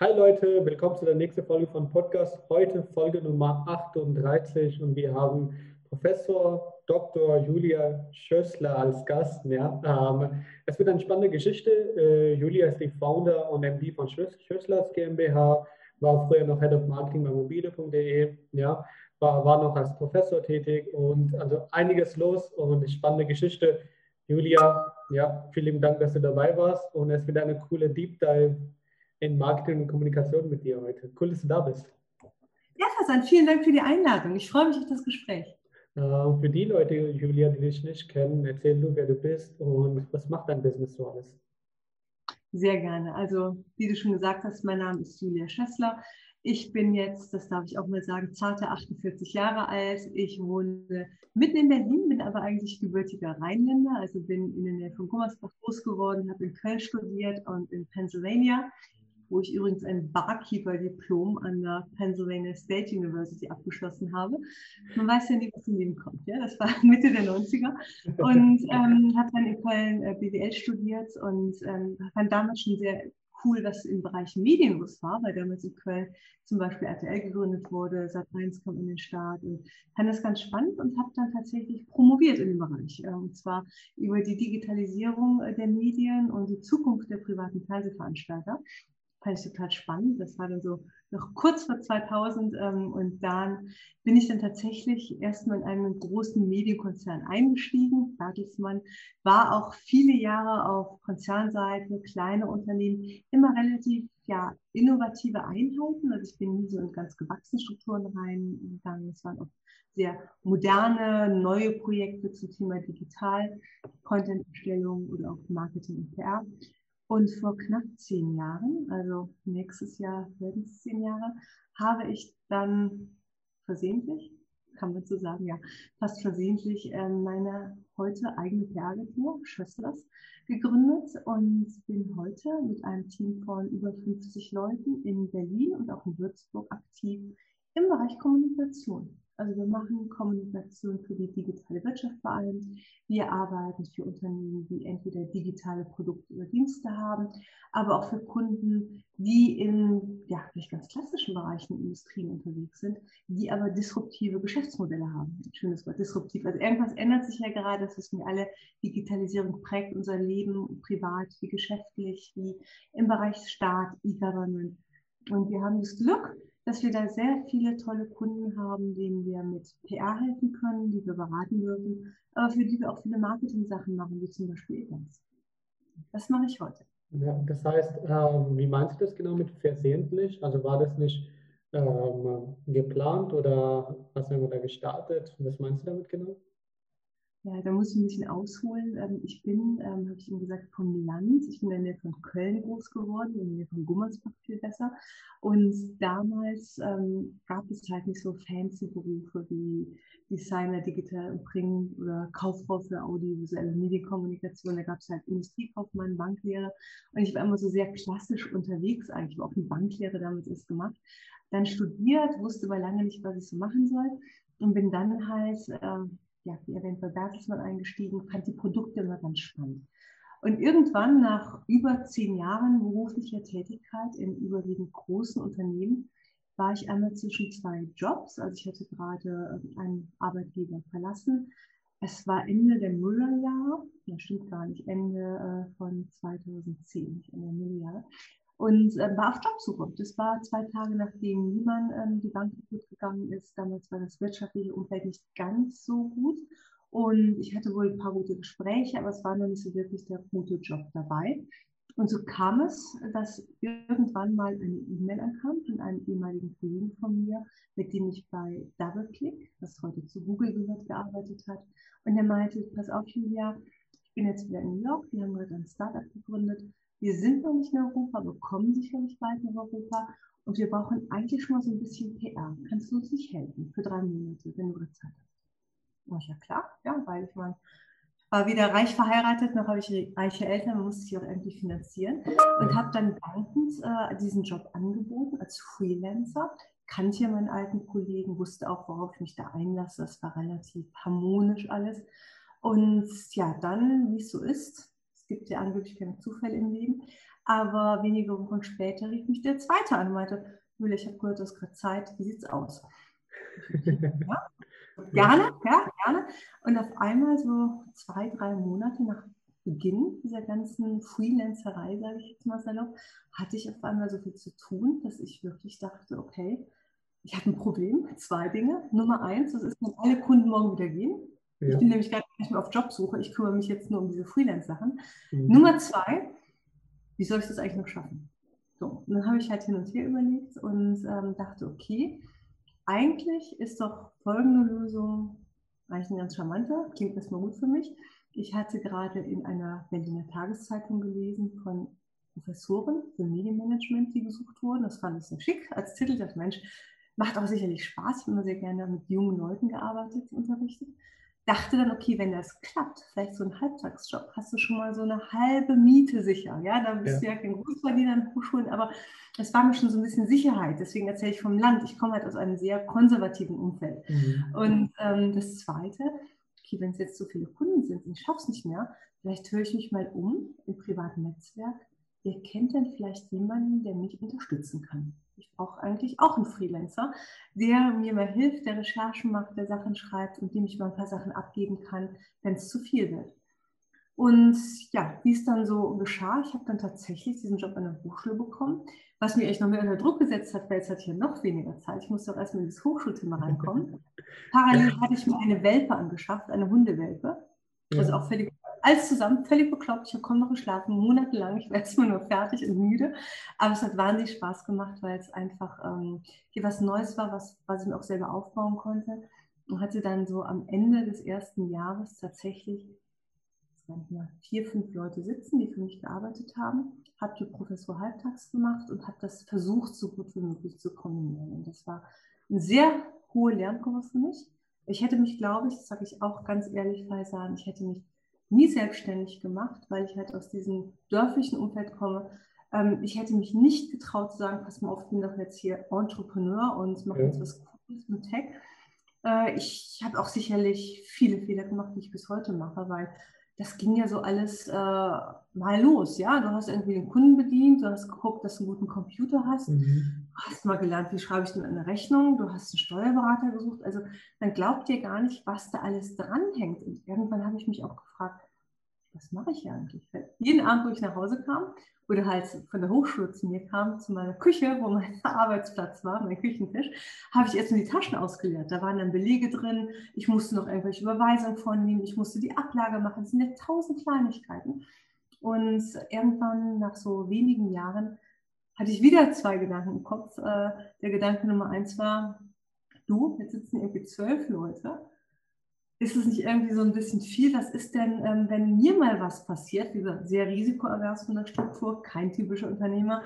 Hi Leute, willkommen zu der nächsten Folge von Podcast. Heute Folge Nummer 38 und wir haben Professor Dr. Julia Schössler als Gast. Ja, ähm, es wird eine spannende Geschichte. Äh, Julia ist die Founder und MD von Schösslers GmbH, war früher noch Head of Marketing bei mobile.de, ja, war, war noch als Professor tätig und also einiges los und eine spannende Geschichte. Julia, ja, vielen Dank, dass du dabei warst und es wird eine coole Deep Dive in Marketing und Kommunikation mit dir heute. Cool, dass du da bist. Ja, Hassan, vielen Dank für die Einladung. Ich freue mich auf das Gespräch. Äh, für die Leute, Julia, die dich nicht kennen, erzähl du, wer du bist und was macht dein Business so alles? Sehr gerne. Also, wie du schon gesagt hast, mein Name ist Julia Schessler. Ich bin jetzt, das darf ich auch mal sagen, zarte 48 Jahre alt. Ich wohne mitten in Berlin, bin aber eigentlich gebürtiger Rheinländer, also bin in der Nähe von Gummersbach groß geworden, habe in Köln studiert und in Pennsylvania wo ich übrigens ein Barkeeper-Diplom an der Pennsylvania State University abgeschlossen habe. Man weiß ja nie, was im Leben kommt. Ja? Das war Mitte der 90er und ähm, habe dann in Köln äh, BWL studiert und ähm, fand damals schon sehr cool, was im Bereich Medien los war, weil damals in Köln zum Beispiel RTL gegründet wurde, Sat1 kam in den Start und fand das ganz spannend und habe dann tatsächlich promoviert in dem Bereich. Äh, und zwar über die Digitalisierung äh, der Medien und die Zukunft der privaten Fernsehveranstalter fand ich total spannend. Das war dann so noch kurz vor 2000 ähm, und dann bin ich dann tatsächlich erstmal in einen großen Medienkonzern eingestiegen. Bertelsmann war auch viele Jahre auf Konzernseite, kleine Unternehmen, immer relativ ja, innovative Einheiten. Also ich bin nie so in ganz gewachsene Strukturen reingegangen. Es waren auch sehr moderne, neue Projekte zum Thema Digital, Content-Erstellung oder auch Marketing und PR. Und vor knapp zehn Jahren, also nächstes Jahr werden es zehn Jahre, habe ich dann versehentlich, kann man so sagen, ja, fast versehentlich äh, meine heute eigene PR-Agentur, Schösslers, gegründet und bin heute mit einem Team von über 50 Leuten in Berlin und auch in Würzburg aktiv im Bereich Kommunikation. Also wir machen Kommunikation für die digitale Wirtschaft vor allem. Wir arbeiten für Unternehmen, die entweder digitale Produkte oder Dienste haben, aber auch für Kunden, die in ja, vielleicht ganz klassischen Bereichen Industrien unterwegs sind, die aber disruptive Geschäftsmodelle haben. Schönes Wort, disruptiv. Also irgendwas ändert sich ja gerade, das wissen wir alle. Digitalisierung prägt unser Leben, privat wie geschäftlich, wie im Bereich Staat, E-Government. Und wir haben das Glück, dass wir da sehr viele tolle Kunden haben, denen wir mit PR helfen können, die wir beraten dürfen, aber für die wir auch viele Marketing-Sachen machen, wie zum Beispiel Events. Das mache ich heute. Ja, das heißt, ähm, wie meinst du das genau mit versehentlich? Also war das nicht ähm, geplant oder hast du da gestartet? Was meinst du damit genau? Ja, da muss ich ein bisschen ausholen. Ähm, ich bin, ähm, habe ich Ihnen gesagt, vom Land. Ich bin in der Nähe von Köln groß geworden, in der Nähe von Gummersbach viel besser. Und damals ähm, gab es halt nicht so fancy Berufe wie Designer, Digital Bringen oder Kauffrau für audiovisuelle Medienkommunikation. Da gab es halt Industriekaufmann, Banklehre. Und ich war immer so sehr klassisch unterwegs eigentlich. Auch eine Banklehre damals erst gemacht. Dann studiert, wusste aber lange nicht, was ich so machen soll. Und bin dann halt äh, ja, wie erwähnt, bei Bertelsmann eingestiegen, fand die Produkte immer ganz spannend. Und irgendwann nach über zehn Jahren beruflicher Tätigkeit in überwiegend großen Unternehmen war ich einmal zwischen zwei Jobs. Also ich hatte gerade ähm, einen Arbeitgeber verlassen. Es war Ende der Nullerjahre, das stimmt gar nicht, Ende äh, von 2010, nicht Ende der Nullerjahre und äh, war auf Jobsuche. Das war zwei Tage nachdem Lehman ähm, die Bank kaputt gegangen ist. Damals war das wirtschaftliche Umfeld nicht ganz so gut. Und ich hatte wohl ein paar gute Gespräche, aber es war noch nicht so wirklich der gute Job dabei. Und so kam es, dass irgendwann mal eine E-Mail ankam von einem ehemaligen Kollegen von mir, mit dem ich bei DoubleClick, was heute zu Google gehört, gearbeitet hat. Und er meinte, pass auf, Julia, ich bin jetzt wieder in New York, wir haben gerade ein Startup gegründet wir sind noch nicht in Europa, wir kommen sicherlich bald nach Europa und wir brauchen eigentlich schon mal so ein bisschen PR. Kannst du uns nicht helfen für drei Monate, wenn du Zeit hast? War ich ja klar, ja, weil ich meine, war weder reich verheiratet, noch habe ich reiche Eltern, man muss sich auch irgendwie finanzieren und habe dann dankend äh, diesen Job angeboten als Freelancer. Kannte ja meinen alten Kollegen, wusste auch, worauf ich mich da einlasse. Das war relativ harmonisch alles. Und ja, dann, wie es so ist, es gibt ja angeblich keine Zufälle im Leben, Aber wenige Wochen später rief mich der zweite an und meinte, Julia, ich habe gehört, du hast gerade Zeit, wie sieht's aus? ja, gerne, ja, gerne. Und auf einmal so zwei, drei Monate nach Beginn dieser ganzen Freelancerei, sage ich jetzt mal salopp, hatte ich auf einmal so viel zu tun, dass ich wirklich dachte, okay, ich habe ein Problem, zwei Dinge. Nummer eins, das ist, wenn alle Kunden morgen wieder gehen. Ja. Ich bin nämlich gar nicht mehr auf Jobsuche, ich kümmere mich jetzt nur um diese Freelance-Sachen. Mhm. Nummer zwei, wie soll ich das eigentlich noch schaffen? So, und dann habe ich halt hin und her überlegt und ähm, dachte, okay, eigentlich ist doch folgende Lösung eigentlich ein ganz charmanter, klingt erstmal gut für mich. Ich hatte gerade in einer Berliner Tageszeitung gelesen von Professoren für Medienmanagement, die gesucht wurden. Das fand ich sehr schick als Titel. Das Mensch macht auch sicherlich Spaß. Ich habe immer sehr gerne mit jungen Leuten gearbeitet, unterrichtet dachte dann, okay, wenn das klappt, vielleicht so ein Halbtagsjob, hast du schon mal so eine halbe Miete sicher. Ja, da bist ja. du ja kein Großverdiener in Hochschulen, aber das war mir schon so ein bisschen Sicherheit. Deswegen erzähle ich vom Land. Ich komme halt aus einem sehr konservativen Umfeld. Mhm. Und ähm, das Zweite, okay, wenn es jetzt so viele Kunden sind und ich schaffe es nicht mehr, vielleicht höre ich mich mal um im privaten Netzwerk. Wer kennt denn vielleicht jemanden, der mich unterstützen kann? Ich brauche eigentlich auch einen Freelancer, der mir mal hilft, der Recherchen macht, der Sachen schreibt und dem ich mal ein paar Sachen abgeben kann, wenn es zu viel wird. Und ja, wie es dann so geschah, ich habe dann tatsächlich diesen Job an der Hochschule bekommen, was mir echt noch mehr unter Druck gesetzt hat, weil jetzt hatte ich ja noch weniger Zeit. Ich musste auch erstmal in das Hochschulthema reinkommen. Parallel hatte ich mir eine Welpe angeschafft, eine Hundewelpe. Also auch völlig alles zusammen, völlig bekloppt. Ich habe kaum noch geschlafen, monatelang. Ich war erstmal nur fertig und müde. Aber es hat wahnsinnig Spaß gemacht, weil es einfach ähm, hier was Neues war, was, was ich mir auch selber aufbauen konnte. Und hatte dann so am Ende des ersten Jahres tatsächlich mal, vier, fünf Leute sitzen, die für mich gearbeitet haben. Habe die Professor halbtags gemacht und habe das versucht, so gut wie möglich zu kombinieren. Und das war eine sehr hohe Lernkurve für mich. Ich hätte mich, glaube ich, das sage ich auch ganz ehrlich, sagen, ich hätte mich nie selbstständig gemacht, weil ich halt aus diesem dörflichen Umfeld komme. Ähm, ich hätte mich nicht getraut zu sagen, pass mal auf, ich bin doch jetzt hier Entrepreneur und mache ja. jetzt was Cooles mit Tech. Äh, ich habe auch sicherlich viele Fehler gemacht, die ich bis heute mache, weil das ging ja so alles äh, mal los. Ja, du hast irgendwie den Kunden bedient, du hast geguckt, dass du einen guten Computer hast, mhm. hast mal gelernt, wie schreibe ich denn eine Rechnung, du hast einen Steuerberater gesucht. Also dann glaubt ihr gar nicht, was da alles dranhängt. Und irgendwann habe ich mich auch gefragt, was mache ich hier eigentlich? Jeden Abend, wo ich nach Hause kam oder halt von der Hochschule zu mir kam, zu meiner Küche, wo mein Arbeitsplatz war, mein Küchentisch, habe ich erstmal die Taschen ausgeleert. Da waren dann Belege drin, ich musste noch irgendwelche Überweisungen vornehmen, ich musste die Ablage machen. Das sind ja tausend Kleinigkeiten. Und irgendwann, nach so wenigen Jahren, hatte ich wieder zwei Gedanken im Kopf. Äh, der Gedanke Nummer eins war, du, jetzt sitzen irgendwie zwölf Leute ist es nicht irgendwie so ein bisschen viel? Was ist denn, ähm, wenn mir mal was passiert? Wie gesagt, sehr risikoavers von der Struktur, kein typischer Unternehmer.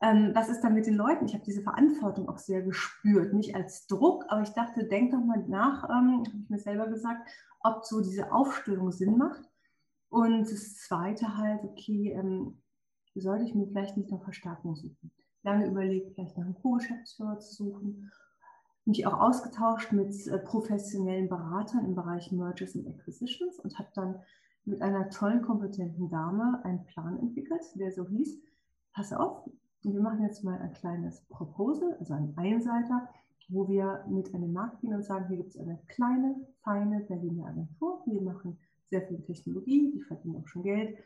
Ähm, was ist dann mit den Leuten? Ich habe diese Verantwortung auch sehr gespürt, nicht als Druck, aber ich dachte, denk doch mal nach, ähm, habe ich mir selber gesagt, ob so diese Aufstellung Sinn macht. Und das Zweite halt, okay, ähm, sollte ich mir vielleicht nicht noch Verstärkung suchen? Lange überlegt, vielleicht noch einen Co-Geschäftsführer zu suchen mich auch ausgetauscht mit äh, professionellen Beratern im Bereich Mergers and Acquisitions und habe dann mit einer tollen, kompetenten Dame einen Plan entwickelt, der so hieß, pass auf, wir machen jetzt mal ein kleines Proposal, also einen Einseiter, wo wir mit einem Markt gehen und sagen, hier gibt es eine kleine, feine Berliner Agentur, wir machen sehr viel Technologie, die verdienen auch schon Geld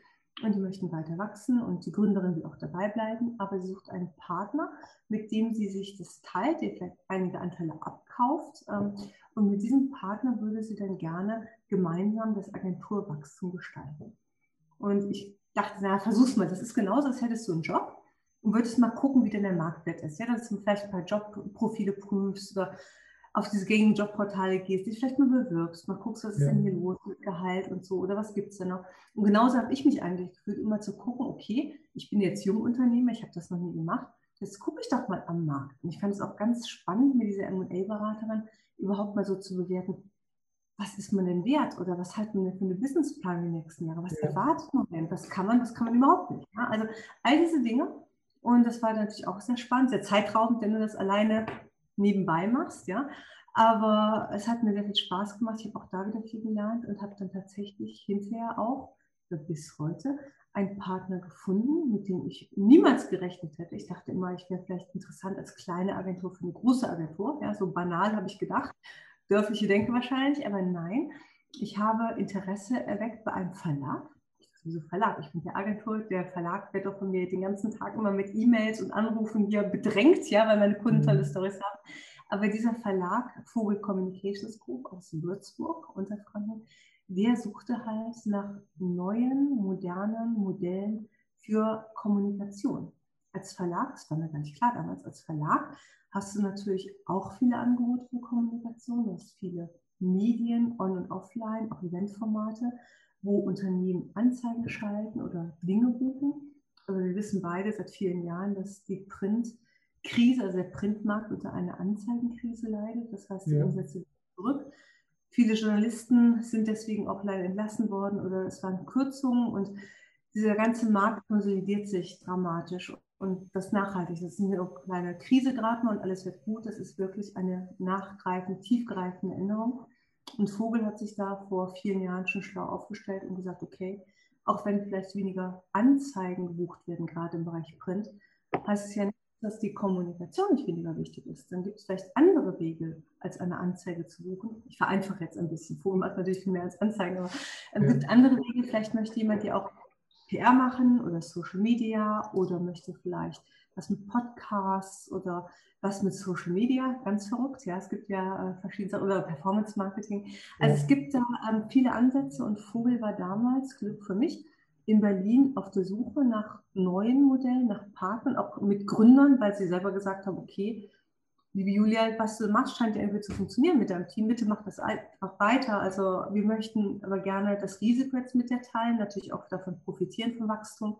und die möchten weiter wachsen und die Gründerin will auch dabei bleiben, aber sie sucht einen Partner, mit dem sie sich das teilt, der vielleicht einige Anteile abkauft. Ähm, und mit diesem Partner würde sie dann gerne gemeinsam das Agenturwachstum gestalten. Und ich dachte, na, versuch's mal, das ist genauso, als hättest du einen Job und würdest mal gucken, wie denn der Marktwert ist. Ja, dass du vielleicht ein paar Jobprofile prüfst oder auf diese gängigen Jobportale gehst, dich vielleicht mal bewirbst, mal guckst, was ist ja. denn hier los mit Gehalt und so oder was gibt es denn noch. Und genauso habe ich mich eigentlich gefühlt, immer zu gucken, okay, ich bin jetzt Jungunternehmer, ich habe das noch nie gemacht, jetzt gucke ich doch mal am Markt. Und ich fand es auch ganz spannend, mit dieser M&A-Beraterin überhaupt mal so zu bewerten, was ist man denn wert oder was hat man denn für einen Businessplan die nächsten Jahre, was ja. erwartet man denn, was kann man, was kann man überhaupt nicht. Ja? Also all diese Dinge und das war natürlich auch sehr spannend, sehr zeitraubend, wenn du das alleine nebenbei machst, ja. Aber es hat mir sehr viel Spaß gemacht. Ich habe auch da wieder viel gelernt und habe dann tatsächlich hinterher auch bis heute einen Partner gefunden, mit dem ich niemals gerechnet hätte. Ich dachte immer, ich wäre vielleicht interessant als kleine Agentur für eine große Agentur. Ja, so banal habe ich gedacht. Dörfliche Denke wahrscheinlich, aber nein. Ich habe Interesse erweckt bei einem Verlag. Wieso Verlag? Ich bin der Agentur. Der Verlag wird doch von mir den ganzen Tag immer mit E-Mails und Anrufen hier bedrängt, ja, weil meine Kunden tolle mhm. Stories haben. Aber dieser Verlag, Vogel Communications Group aus Würzburg, unter Franken, der suchte halt nach neuen, modernen Modellen für Kommunikation. Als Verlag, das war mir gar nicht klar damals, als Verlag hast du natürlich auch viele Angebote für Kommunikation. Du hast viele Medien, on- und offline, auch Eventformate, wo Unternehmen Anzeigen schalten oder Dinge buchen. Aber wir wissen beide seit vielen Jahren, dass die Printkrise, also der Printmarkt unter einer Anzeigenkrise leidet. Das heißt, die ja. Umsätze zurück. Viele Journalisten sind deswegen auch leider entlassen worden oder es waren Kürzungen und dieser ganze Markt konsolidiert sich dramatisch und das nachhaltig. Das ist eine kleine Krise gerade und alles wird gut. Das ist wirklich eine nachgreifende, tiefgreifende Änderung. Und Vogel hat sich da vor vielen Jahren schon schlau aufgestellt und gesagt, okay, auch wenn vielleicht weniger Anzeigen gebucht werden, gerade im Bereich Print, heißt es ja nicht, dass die Kommunikation nicht weniger wichtig ist. Dann gibt es vielleicht andere Wege, als eine Anzeige zu buchen. Ich vereinfache jetzt ein bisschen. Vogel macht natürlich viel mehr als Anzeigen, aber es ja. gibt andere Wege. Vielleicht möchte jemand, der auch PR machen oder Social Media oder möchte vielleicht was mit Podcasts oder was mit Social Media, ganz verrückt, ja, es gibt ja äh, verschiedene, oder Performance Marketing. Also ja. es gibt da ähm, viele Ansätze und Vogel war damals, Glück für mich, in Berlin auf der Suche nach neuen Modellen, nach Partnern, auch mit Gründern, weil sie selber gesagt haben, okay, liebe Julia, was du machst, scheint ja irgendwie zu funktionieren mit deinem Team. Bitte mach das einfach weiter. Also wir möchten aber gerne das Risiko jetzt mit dir teilen, natürlich auch davon profitieren vom Wachstum.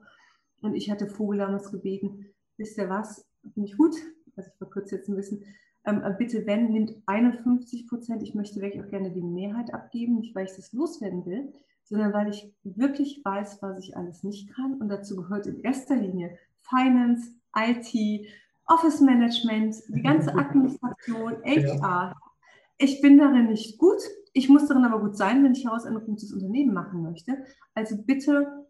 Und ich hatte Vogel damals gebeten, wisst ihr was, ich gut, also ich verkürze jetzt ein bisschen, ähm, äh, bitte wenn, nimmt 51 Prozent, ich möchte wirklich auch gerne die Mehrheit abgeben, nicht weil ich das loswerden will, sondern weil ich wirklich weiß, was ich alles nicht kann. Und dazu gehört in erster Linie Finance, IT, Office Management, die ganze Administration, HR. Ich bin darin nicht gut. Ich muss darin aber gut sein, wenn ich daraus ein gutes Unternehmen machen möchte. Also bitte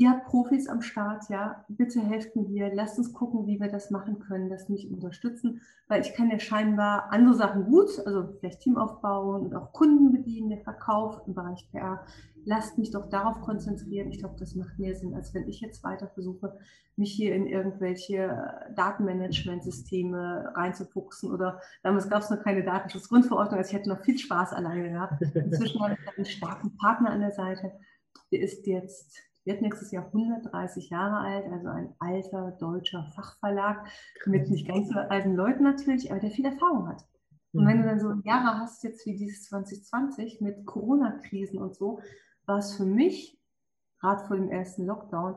ihr habt Profis am Start, ja, bitte helft mir lasst uns gucken, wie wir das machen können, das mich unterstützen, weil ich kann ja scheinbar andere Sachen gut, also vielleicht Team aufbauen und auch Kunden bedienen, der Verkauf im Bereich PR. Lasst mich doch darauf konzentrieren. Ich glaube, das macht mehr Sinn, als wenn ich jetzt weiter versuche, mich hier in irgendwelche Datenmanagementsysteme reinzufuchsen oder damals gab es noch keine Datenschutzgrundverordnung, also ich hätte noch viel Spaß alleine gehabt. Inzwischen habe ich einen starken Partner an der Seite, der ist jetzt wird nächstes Jahr 130 Jahre alt, also ein alter deutscher Fachverlag mit nicht ganz so alten Leuten natürlich, aber der viel Erfahrung hat. Und wenn du mhm. dann so Jahre hast, jetzt wie dieses 2020 mit Corona-Krisen und so, war es für mich, gerade vor dem ersten Lockdown,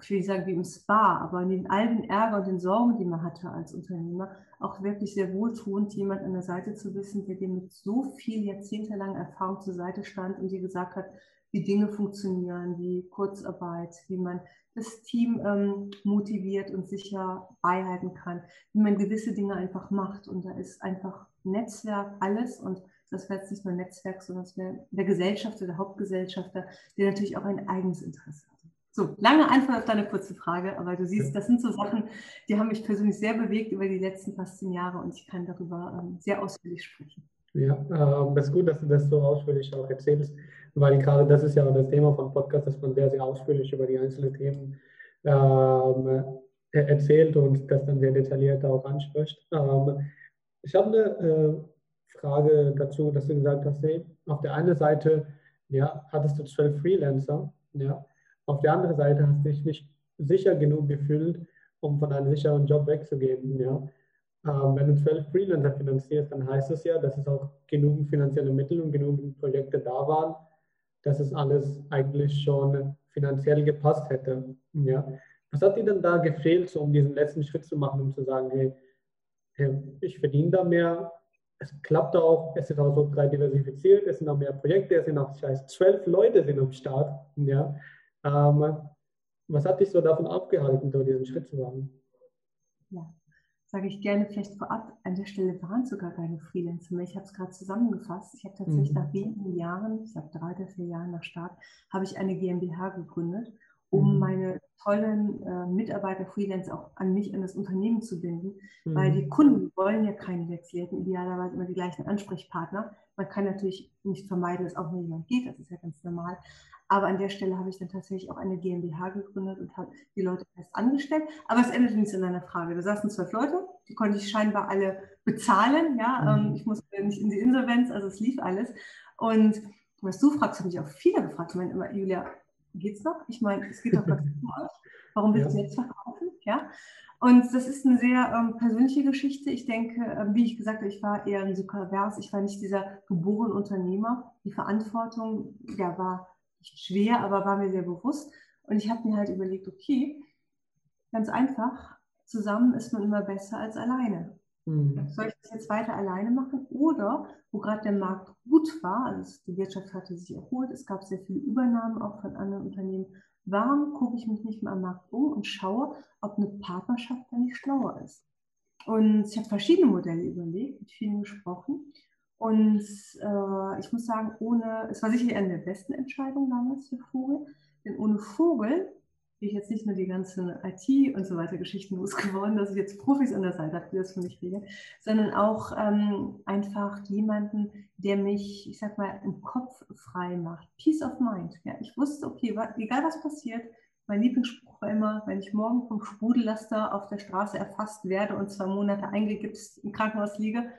ich will nicht sagen wie im Spa, aber neben all den Ärger und den Sorgen, die man hatte als Unternehmer, auch wirklich sehr wohltuend, jemand an der Seite zu wissen, der dir mit so viel jahrzehntelanger Erfahrung zur Seite stand und dir gesagt hat, wie Dinge funktionieren, wie Kurzarbeit, wie man das Team ähm, motiviert und sicher beihalten kann, wie man gewisse Dinge einfach macht. Und da ist einfach Netzwerk alles und das wäre jetzt nicht nur Netzwerk, sondern es wäre der Gesellschafter, der Hauptgesellschafter, der natürlich auch ein eigenes Interesse hat. So, lange Antwort auf deine kurze Frage, aber du siehst, das sind so Sachen, die haben mich persönlich sehr bewegt über die letzten fast zehn Jahre und ich kann darüber ähm, sehr ausführlich sprechen. Ja, ähm, das ist gut, dass du das so ausführlich auch erzählst weil gerade das ist ja das Thema von Podcast, dass man sehr, sehr ausführlich über die einzelnen Themen ähm, erzählt und das dann sehr detailliert auch anspricht. Ähm, ich habe eine äh, Frage dazu, dass du gesagt hast, hey, auf der einen Seite ja, hattest du zwölf Freelancer, ja, auf der anderen Seite hast du dich nicht sicher genug gefühlt, um von einem sicheren Job wegzugehen. Ja. Ähm, wenn du zwölf Freelancer finanzierst, dann heißt es ja, dass es auch genügend finanzielle Mittel und genügend Projekte da waren, dass es alles eigentlich schon finanziell gepasst hätte. Ja. Was hat dir denn da gefehlt, so um diesen letzten Schritt zu machen, um zu sagen, hey, ich verdiene da mehr, es klappt auch, es ist auch so breit diversifiziert, es sind auch mehr Projekte, es sind auch, ich weiß, zwölf Leute sind am Start. Ja. Ähm, was hat dich so davon abgehalten, so diesen Schritt zu machen? Ja, sage ich gerne vielleicht vorab, an der Stelle waren sogar keine Freelancer mehr. Ich habe es gerade zusammengefasst. Ich habe tatsächlich mhm. nach wenigen Jahren, ich habe drei oder vier Jahren nach Start, habe ich eine GmbH gegründet um mhm. meine tollen äh, Mitarbeiter, Freelance auch an mich, an das Unternehmen zu binden, mhm. weil die Kunden wollen ja keine Wechsel, idealerweise immer die gleichen Ansprechpartner. Man kann natürlich nicht vermeiden, dass auch nur jemand geht, das ist ja ganz normal. Aber an der Stelle habe ich dann tatsächlich auch eine GmbH gegründet und habe die Leute fest angestellt. Aber es endete nichts in einer Frage. Da saßen zwölf Leute, die konnte ich scheinbar alle bezahlen. Ja, mhm. Ähm, ich musste nicht in die Insolvenz, also es lief alles. Und was du fragst, habe ich auch viele gefragt. Ich meine immer, Julia, geht's noch? Ich meine, es geht doch ganz gut. Warum willst ja. du jetzt verkaufen? Ja. Und das ist eine sehr ähm, persönliche Geschichte. Ich denke, äh, wie ich gesagt habe, ich war eher risikavers. Ich war nicht dieser geborene Unternehmer. Die Verantwortung, ja, war nicht schwer, aber war mir sehr bewusst. Und ich habe mir halt überlegt, okay, ganz einfach, zusammen ist man immer besser als alleine. Mhm. Soll ich das jetzt weiter alleine machen? Oder, wo gerade der Markt gut war, also die Wirtschaft hatte sich erholt, es gab sehr viele Übernahmen auch von anderen Unternehmen, warum gucke ich mich nicht mehr am Markt um und schaue, ob eine Partnerschaft da nicht schlauer ist? Und ich habe verschiedene Modelle überlegt, mit vielen gesprochen. Und äh, ich muss sagen, ohne, es war sicherlich eine der besten Entscheidungen damals für Vogel, denn ohne Vogel ich jetzt nicht nur die ganzen IT und so weiter Geschichten losgeworden, dass ich jetzt Profis an der Seite habe, die das für mich regeln, sondern auch ähm, einfach jemanden, der mich, ich sag mal, im Kopf frei macht. Peace of Mind. Ja, ich wusste, okay, egal was passiert, mein Lieblingsspruch war immer, wenn ich morgen vom Sprudellaster auf der Straße erfasst werde und zwei Monate eingegipst im Krankenhaus liege,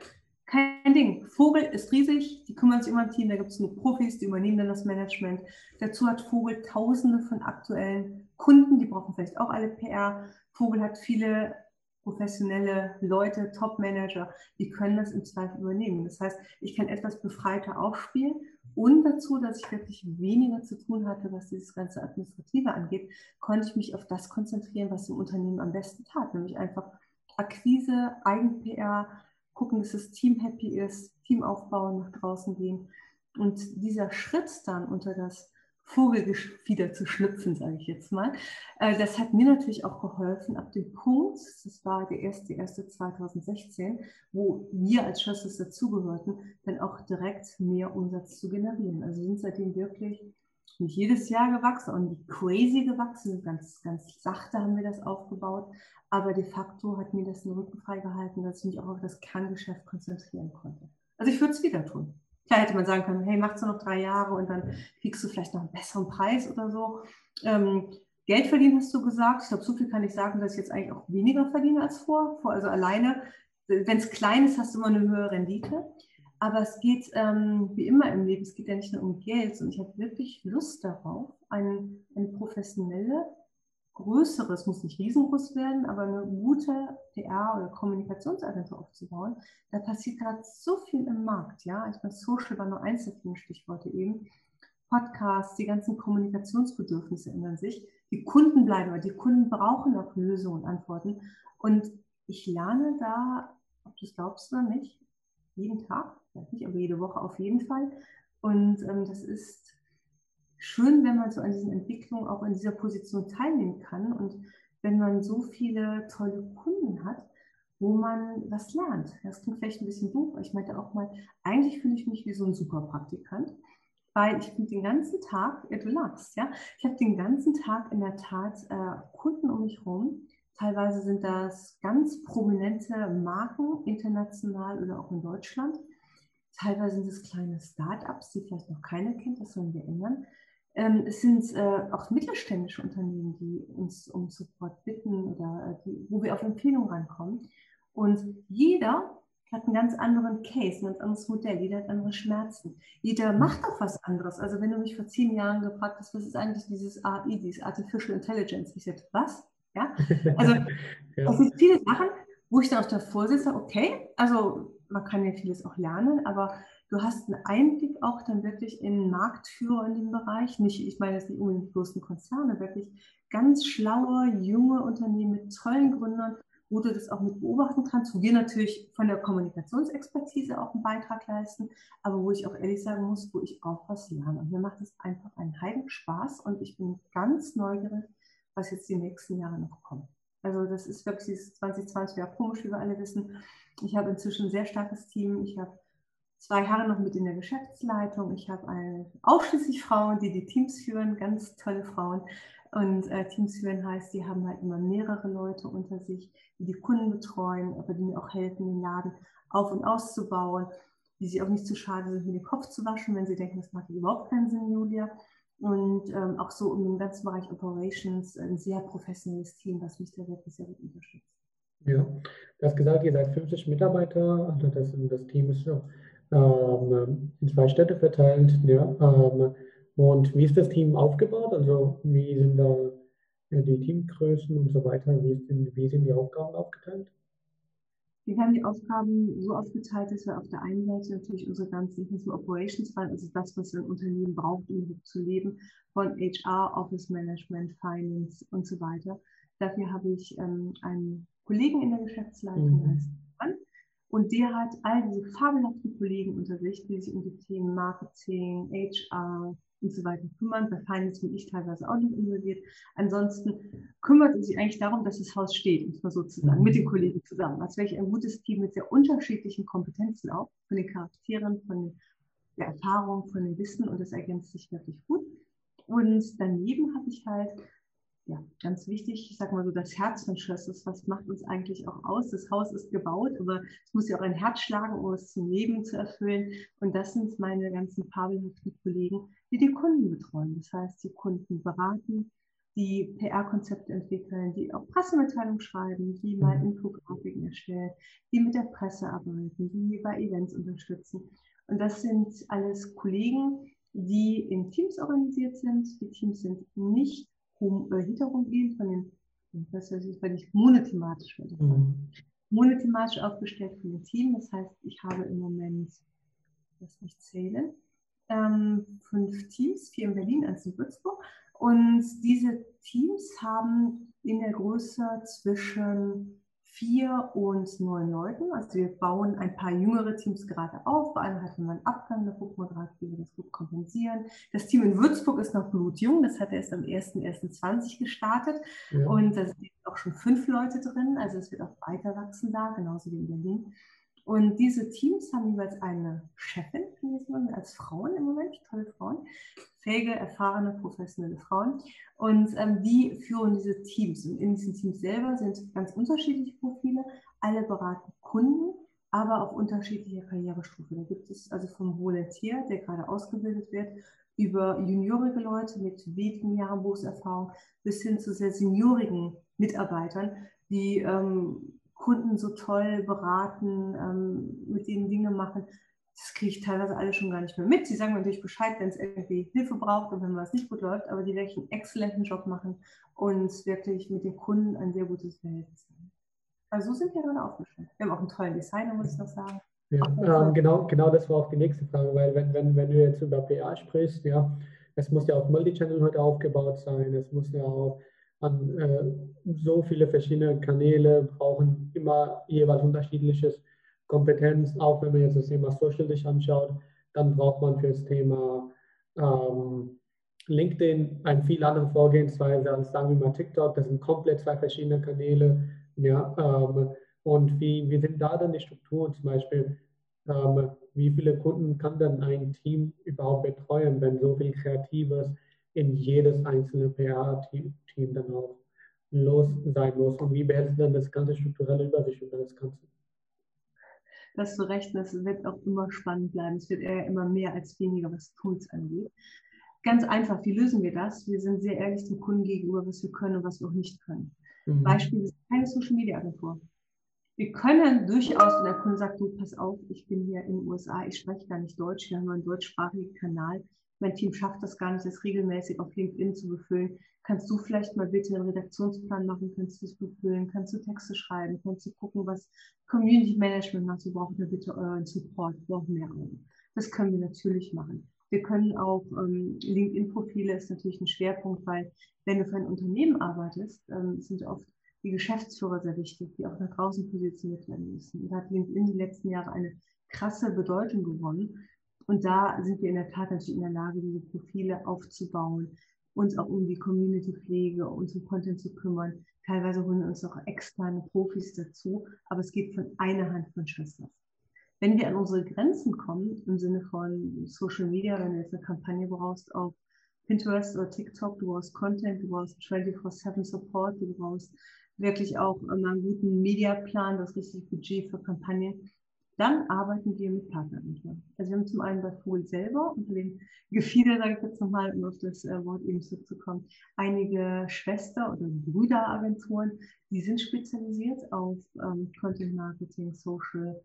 kein Ding. Vogel ist riesig, die kümmern sich um ein Team, da gibt es nur Profis, die übernehmen dann das Management. Dazu hat Vogel tausende von aktuellen Kunden, die brauchen vielleicht auch alle PR. Vogel hat viele professionelle Leute, Top-Manager, die können das im Zweifel übernehmen. Das heißt, ich kann etwas befreiter aufspielen und dazu, dass ich wirklich weniger zu tun hatte, was dieses ganze Administrative angeht, konnte ich mich auf das konzentrieren, was im Unternehmen am besten tat, nämlich einfach Akquise, Eigen-PR, gucken, dass das Team happy ist, Team aufbauen, nach draußen gehen. Und dieser Schritt dann unter das Vogelgefieder zu schlüpfen, sage ich jetzt mal. Äh, das hat mir natürlich auch geholfen ab dem Punkt, das war der erste, erste 2016, wo wir als Schössers dazugehörten, dann auch direkt mehr Umsatz zu generieren. Also sind seitdem wirklich nicht jedes Jahr gewachsen und crazy gewachsen, ganz, ganz sachte haben wir das aufgebaut, aber de facto hat mir das den Rücken freigehalten, dass ich mich auch auf das Kerngeschäft konzentrieren konnte. Also ich würde es wieder tun. Klar hätte man sagen können, hey, machst du noch drei Jahre und dann kriegst du vielleicht noch einen besseren Preis oder so. Ähm, Geld verdienen hast du gesagt. Ich glaube, so viel kann ich sagen, dass ich jetzt eigentlich auch weniger verdiene als vor. Also alleine, wenn es klein ist, hast du immer eine höhere Rendite. Aber es geht, ähm, wie immer im Leben, es geht ja nicht nur um Geld, sondern ich habe wirklich Lust darauf, ein, eine professionelle, größeres, muss nicht riesengroß werden, aber eine gute PR- oder Kommunikationsagentur aufzubauen. Da passiert gerade so viel im Markt. Ja, ich meine, Social war nur eins der vielen Stichworte eben. Podcasts, die ganzen Kommunikationsbedürfnisse ändern sich. Die Kunden bleiben, aber die Kunden brauchen auch Lösungen und Antworten. Und ich lerne da, ob du es glaubst oder nicht, jeden Tag, nicht, aber jede Woche auf jeden Fall. Und ähm, das ist schön, wenn man so an diesen Entwicklungen auch in dieser Position teilnehmen kann und wenn man so viele tolle Kunden hat, wo man was lernt. Das klingt vielleicht ein bisschen doof, aber ich meinte auch mal, eigentlich fühle ich mich wie so ein Superpraktikant, weil ich bin den ganzen Tag, ja, du lachst, ja, ich habe den ganzen Tag in der Tat äh, Kunden um mich herum, Teilweise sind das ganz prominente Marken, international oder auch in Deutschland. Teilweise sind es kleine Start-ups, die vielleicht noch keiner kennt, das sollen wir ändern. Ähm, es sind äh, auch mittelständische Unternehmen, die uns um Support bitten oder äh, die, wo wir auf Empfehlungen rankommen. Und jeder hat einen ganz anderen Case, ein ganz anderes Modell, jeder hat andere Schmerzen. Jeder macht auch was anderes. Also wenn du mich vor zehn Jahren gefragt hast, was ist eigentlich dieses AI, dieses Artificial Intelligence, ich sagte, was? Ja? Also ja. es sind viele Sachen, wo ich dann auch davor sitze, okay, also man kann ja vieles auch lernen, aber du hast einen Einblick auch dann wirklich in Marktführer in dem Bereich. Nicht, ich meine jetzt nicht unbedingt die größten Konzerne, wirklich ganz schlaue, junge Unternehmen mit tollen Gründern, wo du das auch mit beobachten kannst, wo wir natürlich von der Kommunikationsexpertise auch einen Beitrag leisten, aber wo ich auch ehrlich sagen muss, wo ich auch was lerne. Und mir macht es einfach einen Heiden Spaß und ich bin ganz neugierig, was jetzt die nächsten Jahre noch kommen. Also das ist wirklich dieses 2020 ja komisch, wie wir alle wissen. Ich habe inzwischen ein sehr starkes Team. Ich habe zwei Jahre noch mit in der Geschäftsleitung. Ich habe ausschließlich Frauen, die die Teams führen, ganz tolle Frauen. Und äh, Teams führen heißt, die haben halt immer mehrere Leute unter sich, die die Kunden betreuen, aber die mir auch helfen, den Laden auf- und auszubauen, die sich auch nicht zu schade sind, mir den Kopf zu waschen, wenn sie denken, das macht überhaupt keinen Sinn, Julia. Und ähm, auch so den ganzen Bereich Operations ein sehr professionelles Team, was mich da wirklich sehr gut unterstützt. Ja, du hast gesagt, ihr seid 50 Mitarbeiter, also das, das Team ist ja, ähm, in zwei Städte verteilt. Ja, ähm, und wie ist das Team aufgebaut? Also wie sind da die Teamgrößen und so weiter? Wie, ist, wie sind die Aufgaben aufgeteilt? Wir haben die Aufgaben so aufgeteilt, dass wir auf der einen Seite natürlich unsere ganzen Operations fahren, also das, was ein Unternehmen braucht, um zu leben, von HR, Office Management, Finance und so weiter. Dafür habe ich ähm, einen Kollegen in der Geschäftsleitung, mhm. Mann, und der hat all diese fabelhaften Kollegen unter sich, die sich um die Themen Marketing, HR, und so weiter kümmern. Bei Finance bin ich teilweise auch noch involviert. Ansonsten kümmert es sich eigentlich darum, dass das Haus steht, muss man sozusagen, mhm. mit den Kollegen zusammen. Als wäre ich ein gutes Team mit sehr unterschiedlichen Kompetenzen auch, von den Charakteren, von der Erfahrung, von dem Wissen und das ergänzt sich wirklich gut. Und daneben habe ich halt ja, ganz wichtig, ich sage mal so, das Herz von Schlössers, was macht uns eigentlich auch aus? Das Haus ist gebaut, aber es muss ja auch ein Herz schlagen, um es zum Leben zu erfüllen. Und das sind meine ganzen fabelhaften Kollegen, die die Kunden betreuen. Das heißt, die Kunden beraten, die PR-Konzepte entwickeln, die auch Pressemitteilungen schreiben, die mal mhm. Infografiken erstellen, die mit der Presse arbeiten, die bei Events unterstützen. Und das sind alles Kollegen, die in Teams organisiert sind. Die Teams sind nicht um, äh, Hintergrund von den, was weiß ich, weil ich monothematisch würde mhm. Monothematisch aufgestellt von dem Team. Das heißt, ich habe im Moment, lass mich zählen, ähm, fünf Teams, vier in Berlin, eins in Würzburg. Und diese Teams haben in der Größe zwischen vier und neun Leuten. Also wir bauen ein paar jüngere Teams gerade auf. Bei einem hatten wir einen Abgang, da gucken wir gerade, wie wir das gut kompensieren. Das Team in Würzburg ist noch blutjung, das hat erst am 1.1.20 gestartet ja. und da sind auch schon fünf Leute drin, also es wird auch weiter wachsen da, genauso wie in Berlin. Und diese Teams haben jeweils eine Chefin, als Frauen im Moment, tolle Frauen, fähige, erfahrene, professionelle Frauen. Und ähm, die führen diese Teams. Und in diesen Teams selber sind ganz unterschiedliche Profile. Alle beraten Kunden, aber auf unterschiedlicher Karrierestufe. Da gibt es also vom Volontier, der gerade ausgebildet wird, über juniorige Leute mit wenigen Jahren Berufserfahrung bis hin zu sehr seniorigen Mitarbeitern, die ähm, Kunden so toll beraten, ähm, mit denen Dinge machen. Das kriege ich teilweise alle schon gar nicht mehr mit. Sie sagen natürlich Bescheid, wenn es irgendwie Hilfe braucht und wenn was nicht gut läuft, aber die wirklich einen exzellenten Job machen und wirklich mit den Kunden ein sehr gutes Verhältnis haben. Also so sind wir gerade aufgestellt. Wir haben auch einen tollen Designer, muss ich noch sagen. Ja, ähm, genau, genau das war auch die nächste Frage, weil wenn, wenn, wenn du jetzt über PA sprichst, ja, es muss ja auch Multichannel heute aufgebaut sein, es muss ja auch an äh, so viele verschiedene Kanäle, brauchen immer jeweils unterschiedliches Kompetenz, auch wenn man jetzt das Thema Social sich anschaut, dann braucht man für das Thema ähm, LinkedIn eine viel andere Vorgehensweise als sagen wir mal TikTok. Das sind komplett zwei verschiedene Kanäle. Ja, ähm, und wie, wie sind da dann die Strukturen zum Beispiel? Ähm, wie viele Kunden kann dann ein Team überhaupt betreuen, wenn so viel Kreatives in jedes einzelne PA-Team dann auch los sein muss und wie behält dann das ganze strukturelle Übersicht über das Ganze? Das hast du recht, das wird auch immer spannend bleiben. Es wird eher immer mehr als weniger, was Tools angeht. Ganz einfach, wie lösen wir das? Wir sind sehr ehrlich dem Kunden gegenüber, was wir können und was wir auch nicht können. Mhm. Beispiel ist keine Social Media Agentur. Wir können durchaus, wenn der Kunde sagt, du, pass auf, ich bin hier in den USA, ich spreche gar nicht Deutsch, wir haben einen deutschsprachigen Kanal, mein Team schafft das gar nicht, das regelmäßig auf LinkedIn zu befüllen. Kannst du vielleicht mal bitte einen Redaktionsplan machen? Kannst du es befüllen? Kannst du Texte schreiben? Kannst du gucken, was Community Management macht? Du brauchst bitte euren Support, wir brauchen mehr. Das können wir natürlich machen. Wir können auch ähm, LinkedIn-Profile ist natürlich ein Schwerpunkt, weil wenn du für ein Unternehmen arbeitest, ähm, sind oft die Geschäftsführer sehr wichtig, die auch nach draußen positioniert werden müssen. Da hat LinkedIn die letzten Jahre eine krasse Bedeutung gewonnen. Und da sind wir in der Tat natürlich in der Lage, diese Profile aufzubauen, uns auch um die Community-Pflege, uns um Content zu kümmern. Teilweise holen wir uns auch externe Profis dazu, aber es geht von einer Hand von Schwestern. Wenn wir an unsere Grenzen kommen, im Sinne von Social Media, wenn du jetzt eine Kampagne brauchst auf Pinterest oder TikTok, du brauchst Content, du brauchst 24-7 Support, du brauchst wirklich auch immer einen guten Mediaplan, das richtige Budget für Kampagnen. Dann arbeiten wir mit Partneragenturen. Also wir haben zum einen bei Fohl selber, unter dem Gefieder, sage ich jetzt nochmal, um auf das äh, Wort eben zurückzukommen, einige Schwester- oder Brüderagenturen, die sind spezialisiert auf ähm, Content Marketing, Social,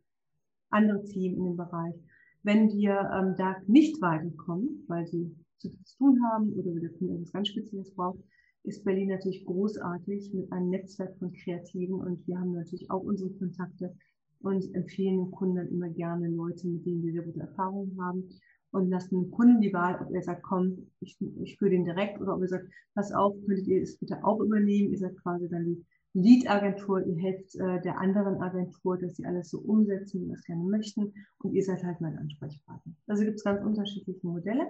andere Themen in dem Bereich. Wenn wir ähm, da nicht weiterkommen, weil sie zu viel zu tun haben oder wir der etwas ganz Spezielles braucht, ist Berlin natürlich großartig mit einem Netzwerk von Kreativen und wir haben natürlich auch unsere Kontakte und empfehlen den Kunden dann immer gerne Leute, mit denen wir sehr gute Erfahrungen haben und lassen den Kunden die Wahl, ob er sagt, komm, ich, ich führe den direkt oder ob er sagt, pass auf, könntet ihr es bitte auch übernehmen. Ihr seid quasi dann die Lead-Agentur, ihr helft äh, der anderen Agentur, dass sie alles so umsetzen, wie sie das gerne möchten und ihr seid halt mein Ansprechpartner. Also gibt es ganz unterschiedliche Modelle.